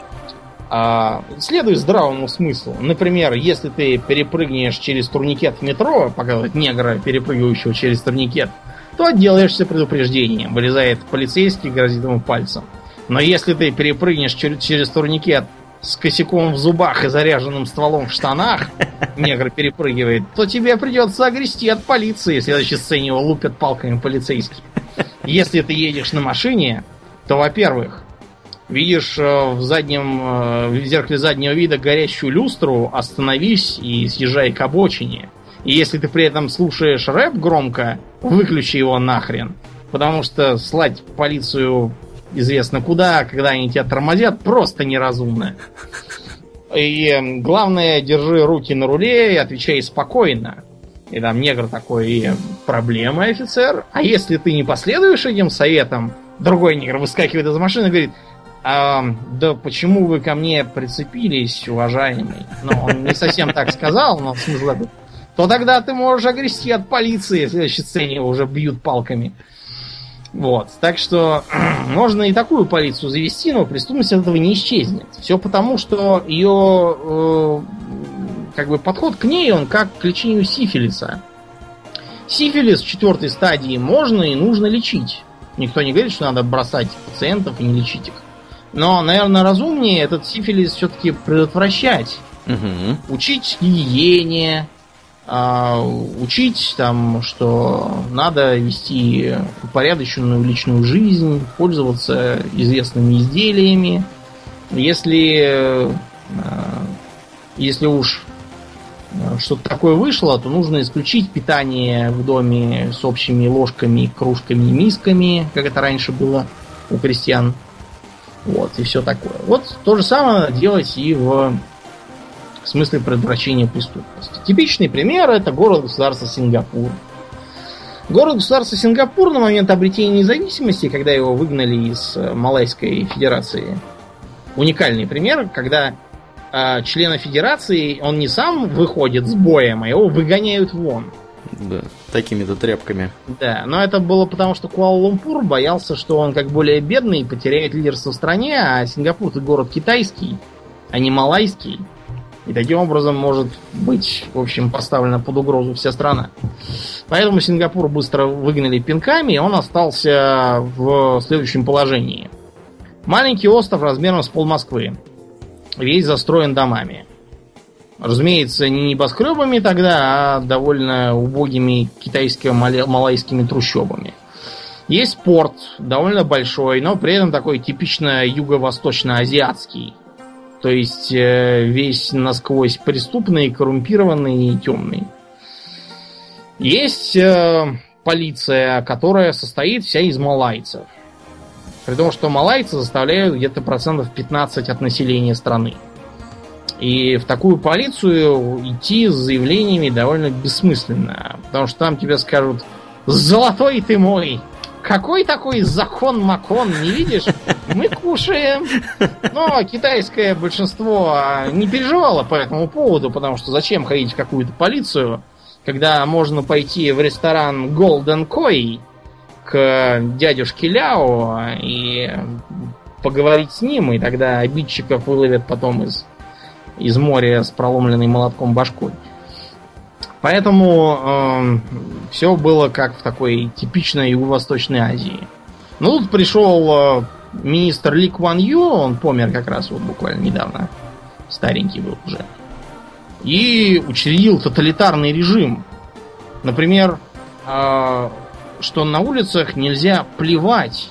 А, следуй здравому смыслу. Например, если ты перепрыгнешь через турникет в метро, показывает негра, перепрыгивающего через турникет, то отделаешься предупреждением. Вылезает полицейский, грозит ему пальцем. Но если ты перепрыгнешь через, через турникет с косяком в зубах и заряженным стволом в штанах, негр перепрыгивает, то тебе придется огрести от полиции. В следующей сцене его лупят палками полицейские. Если ты едешь на машине, то, во-первых, видишь э, в заднем э, в зеркале заднего вида горящую люстру, остановись и съезжай к обочине. И если ты при этом слушаешь рэп громко, выключи его нахрен. Потому что слать полицию известно куда, когда они тебя тормозят, просто неразумно. И эм, главное, держи руки на руле и отвечай спокойно. И там негр такой, и проблемы, офицер. А если ты не последуешь этим советам, другой негр выскакивает из машины и говорит, а, да почему вы ко мне прицепились, уважаемый? Ну, он не совсем так сказал, но смысл этот. То тогда ты можешь огрести от полиции, в следующей сцене уже бьют палками. Вот. Так что можно и такую полицию завести, но преступность от этого не исчезнет. Все потому, что ее э, как бы подход к ней, он как к лечению сифилиса. Сифилис в четвертой стадии можно и нужно лечить. Никто не говорит, что надо бросать пациентов и не лечить их. Но, наверное, разумнее этот сифилис все-таки предотвращать. Угу. Учить гигиене, а, учить там, что надо вести упорядоченную личную жизнь, пользоваться известными изделиями. Если, а, если уж что-то такое вышло, то нужно исключить питание в доме с общими ложками, кружками и мисками, как это раньше было у крестьян. Вот, и все такое. Вот то же самое делать и в смысле предотвращения преступности. Типичный пример это город-государство Сингапур. Город-государство Сингапур на момент обретения независимости, когда его выгнали из э, Малайской Федерации, уникальный пример, когда э, члена Федерации, он не сам выходит с боем, а его выгоняют вон. Да, такими-то тряпками. Да, но это было потому, что Куала-Лумпур боялся, что он как более бедный потеряет лидерство в стране, а Сингапур это город китайский, а не малайский. И таким образом может быть, в общем, поставлена под угрозу вся страна. Поэтому Сингапур быстро выгнали пинками, и он остался в следующем положении. Маленький остров размером с пол Москвы. Весь застроен домами. Разумеется, не небоскребами тогда, а довольно убогими китайско-малайскими трущобами. Есть порт, довольно большой, но при этом такой типично юго-восточно-азиатский. То есть э, весь насквозь преступный, коррумпированный и темный. Есть э, полиция, которая состоит вся из малайцев. При том, что малайцы заставляют где-то процентов 15 от населения страны. И в такую полицию идти с заявлениями довольно бессмысленно. Потому что там тебе скажут «Золотой ты мой! Какой такой закон Макон, не видишь? Мы кушаем. Но китайское большинство не переживало по этому поводу, потому что зачем ходить в какую-то полицию, когда можно пойти в ресторан Golden Koi к дядюшке Ляо и поговорить с ним, и тогда обидчиков выловят потом из, из моря с проломленной молотком башкой. Поэтому э, все было как в такой типичной Юго-Восточной Азии. Ну, тут пришел э, министр Ли Кван Ю, он помер как раз вот буквально недавно. Старенький был уже. И учредил тоталитарный режим. Например, э, что на улицах нельзя плевать.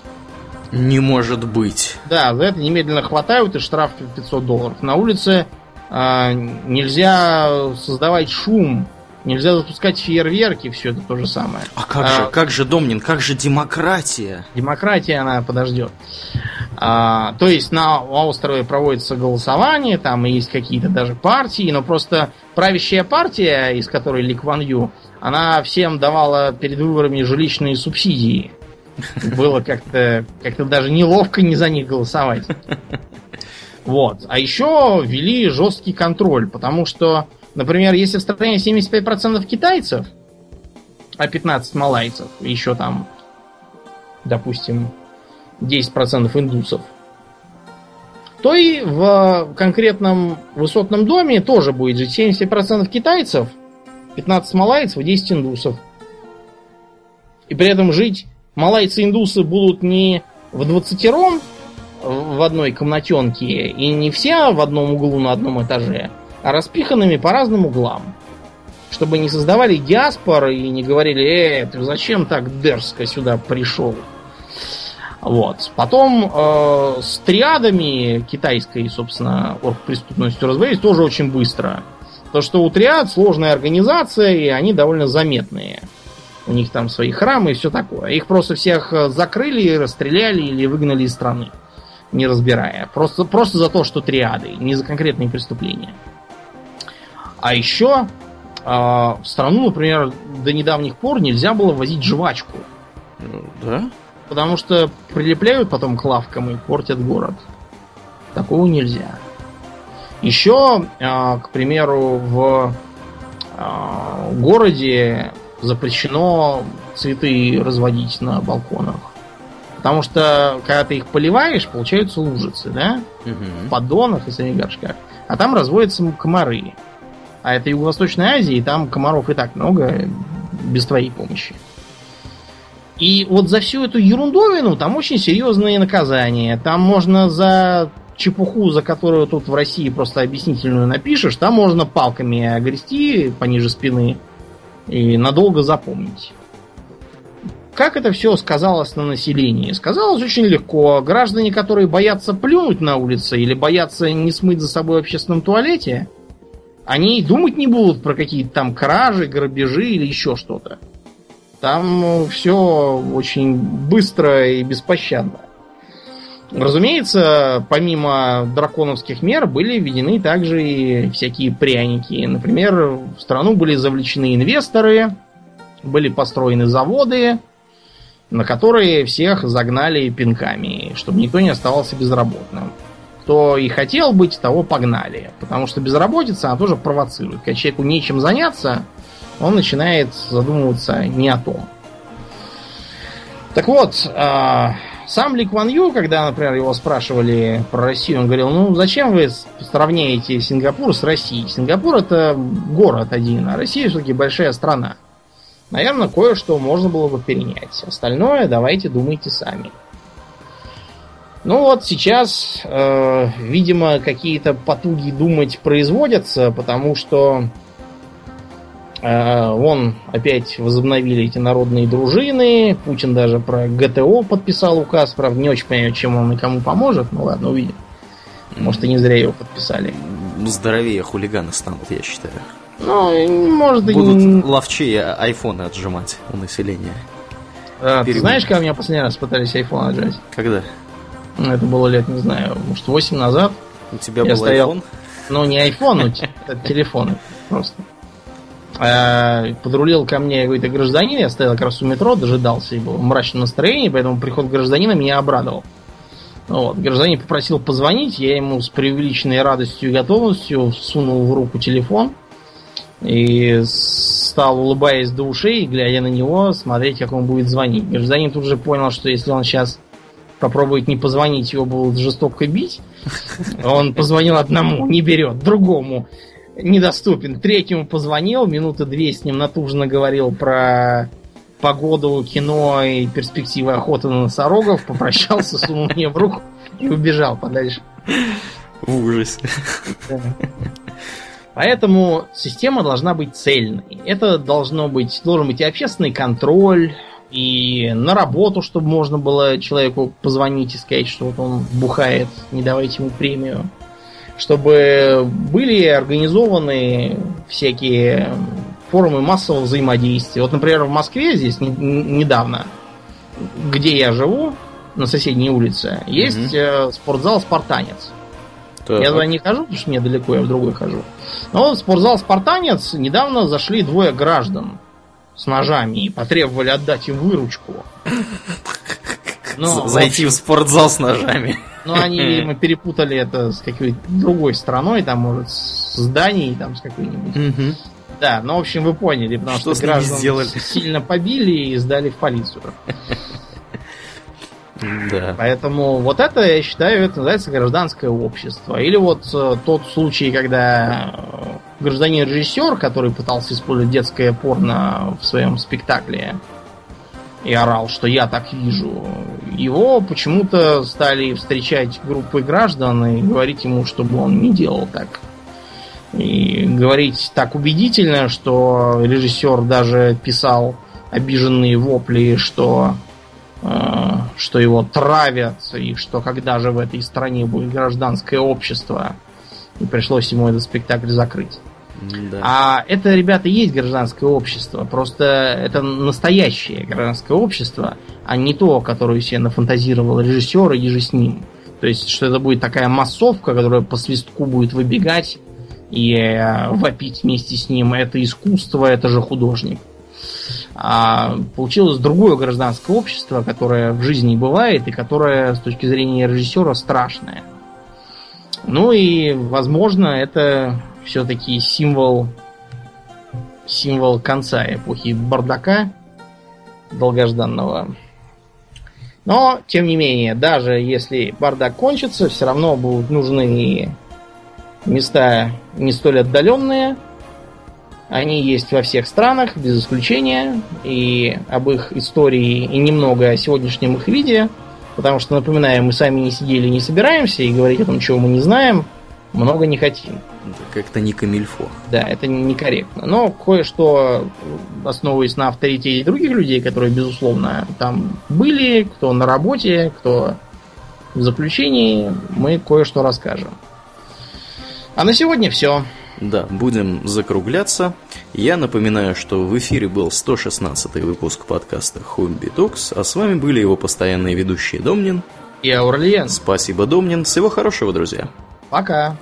Не может быть. Да, за это немедленно хватают и штраф 500 долларов. На улице э, нельзя создавать шум Нельзя запускать фейерверки, все это то же самое. А как а, же, как же, Домнин, как же демократия? Демократия, она подождет. А, то есть на острове проводится голосование, там есть какие-то даже партии, но просто правящая партия, из которой Ли Кван Ю, она всем давала перед выборами жилищные субсидии. Было как-то как даже неловко не за них голосовать. Вот. А еще ввели жесткий контроль, потому что Например, если в стране 75% китайцев, а 15 малайцев, еще там, допустим, 10% индусов, то и в конкретном высотном доме тоже будет жить 70% китайцев, 15 малайцев и 10 индусов. И при этом жить малайцы и индусы будут не в 20 в одной комнатенке и не все в одном углу на одном этаже, а распиханными по разным углам. Чтобы не создавали диаспоры и не говорили, э, ты зачем так дерзко сюда пришел? Вот. Потом э, с триадами китайской, собственно, оргпреступностью разбавились тоже очень быстро. То, что у триад сложная организация, и они довольно заметные. У них там свои храмы и все такое. Их просто всех закрыли, расстреляли или выгнали из страны, не разбирая. Просто, просто за то, что триады, не за конкретные преступления. А еще э, в страну, например, до недавних пор нельзя было возить жвачку. Да? Потому что прилепляют потом к лавкам и портят город. Такого нельзя. Еще, э, к примеру, в э, городе запрещено цветы разводить на балконах. Потому что, когда ты их поливаешь, получаются лужицы, да? Угу. В поддонах и самих горшках. А там разводятся комары. А это Юго-Восточная Азия, и там комаров и так много, без твоей помощи. И вот за всю эту ерундовину там очень серьезные наказания. Там можно за чепуху, за которую тут в России просто объяснительную напишешь, там можно палками огрести пониже спины и надолго запомнить. Как это все сказалось на населении? Сказалось очень легко. Граждане, которые боятся плюнуть на улице или боятся не смыть за собой в общественном туалете – они и думать не будут про какие-то там кражи, грабежи или еще что-то. Там ну, все очень быстро и беспощадно. Разумеется, помимо драконовских мер были введены также и всякие пряники. Например, в страну были завлечены инвесторы, были построены заводы, на которые всех загнали пинками, чтобы никто не оставался безработным. Кто и хотел быть, того погнали. Потому что безработица, она тоже провоцирует. Когда человеку нечем заняться, он начинает задумываться не о том. Так вот, а, сам Ли Кван Ю, когда, например, его спрашивали про Россию, он говорил, ну зачем вы сравняете Сингапур с Россией? Сингапур это город один, а Россия все-таки большая страна. Наверное, кое-что можно было бы перенять. Остальное давайте думайте сами. Ну вот сейчас, э, видимо, какие-то потуги думать производятся, потому что э, вон опять возобновили эти народные дружины. Путин даже про ГТО подписал указ. Правда, не очень понимаю, чем он и кому поможет. Ну ладно, увидим. Может, и не зря его подписали. Здоровее хулиганы станут, я считаю. Ну, может, Будут и... ловчее айфоны отжимать у населения. А, ты знаешь, когда меня последний раз пытались айфон отжать? Когда? Ну, это было лет, не знаю, может, 8 назад. У тебя я был стоял... iPhone? Ну, не iPhone, но телефоны просто. А, подрулил ко мне какой-то гражданин, я стоял как раз у метро, дожидался, и было мрачное настроение, поэтому приход гражданина меня обрадовал. Вот. Гражданин попросил позвонить, я ему с преувеличенной радостью и готовностью сунул в руку телефон – и стал, улыбаясь до ушей, глядя на него, смотреть, как он будет звонить. Гражданин тут же понял, что если он сейчас попробует не позвонить, его будут жестоко бить. Он позвонил одному, не берет, другому недоступен. Третьему позвонил, минуты две с ним натужно говорил про погоду, кино и перспективы охоты на носорогов, попрощался, сунул мне в руку и убежал подальше. В ужасе. Поэтому система должна быть цельной. Это должно быть, должен быть и общественный контроль, и на работу, чтобы можно было человеку позвонить и сказать, что вот он бухает, не давайте ему премию. Чтобы были организованы всякие форумы массового взаимодействия. Вот, например, в Москве здесь недавно, где я живу, на соседней улице, есть mm спортзал «Спартанец». Так. Я туда не хожу, потому что мне далеко, я в другой хожу. Но в спортзал «Спартанец» недавно зашли двое граждан с ножами и потребовали отдать им выручку. Но, Зайти в, спортзал с ножами. Ну, они, видимо, перепутали это с какой-то другой страной, там, может, с зданием, там, с какой-нибудь. Да, ну, в общем, вы поняли, потому что, что граждан сделали? сильно побили и сдали в полицию. Да. Поэтому вот это, я считаю, это называется гражданское общество. Или вот э, тот случай, когда э, гражданин-режиссер, который пытался использовать детское порно в своем спектакле и орал, что я так вижу, его почему-то стали встречать группы граждан и говорить ему, чтобы он не делал так. И говорить так убедительно, что режиссер даже писал обиженные вопли, что что его травят, и что когда же в этой стране будет гражданское общество, и пришлось ему этот спектакль закрыть. Да. А это, ребята, есть гражданское общество. Просто это настоящее гражданское общество, а не то, которое себе нафантазировал режиссер и же с ним. То есть, что это будет такая массовка, которая по свистку будет выбегать и э, вопить вместе с ним. Это искусство, это же художник. А получилось другое гражданское общество, которое в жизни бывает и которое с точки зрения режиссера страшное. Ну и, возможно, это все-таки символ символ конца эпохи бардака долгожданного. Но, тем не менее, даже если бардак кончится, все равно будут нужны места не столь отдаленные, они есть во всех странах, без исключения, и об их истории и немного о сегодняшнем их виде, потому что, напоминаю, мы сами не сидели, не собираемся, и говорить о том, чего мы не знаем, много не хотим. Как-то не камильфо. Да, это некорректно. Но кое-что, основываясь на авторитете других людей, которые, безусловно, там были, кто на работе, кто в заключении, мы кое-что расскажем. А на сегодня все. Да, будем закругляться. Я напоминаю, что в эфире был 116 выпуск подкаста Home Talks, а с вами были его постоянные ведущие Домнин и Аурлиен. Спасибо, Домнин. Всего хорошего, друзья. Пока.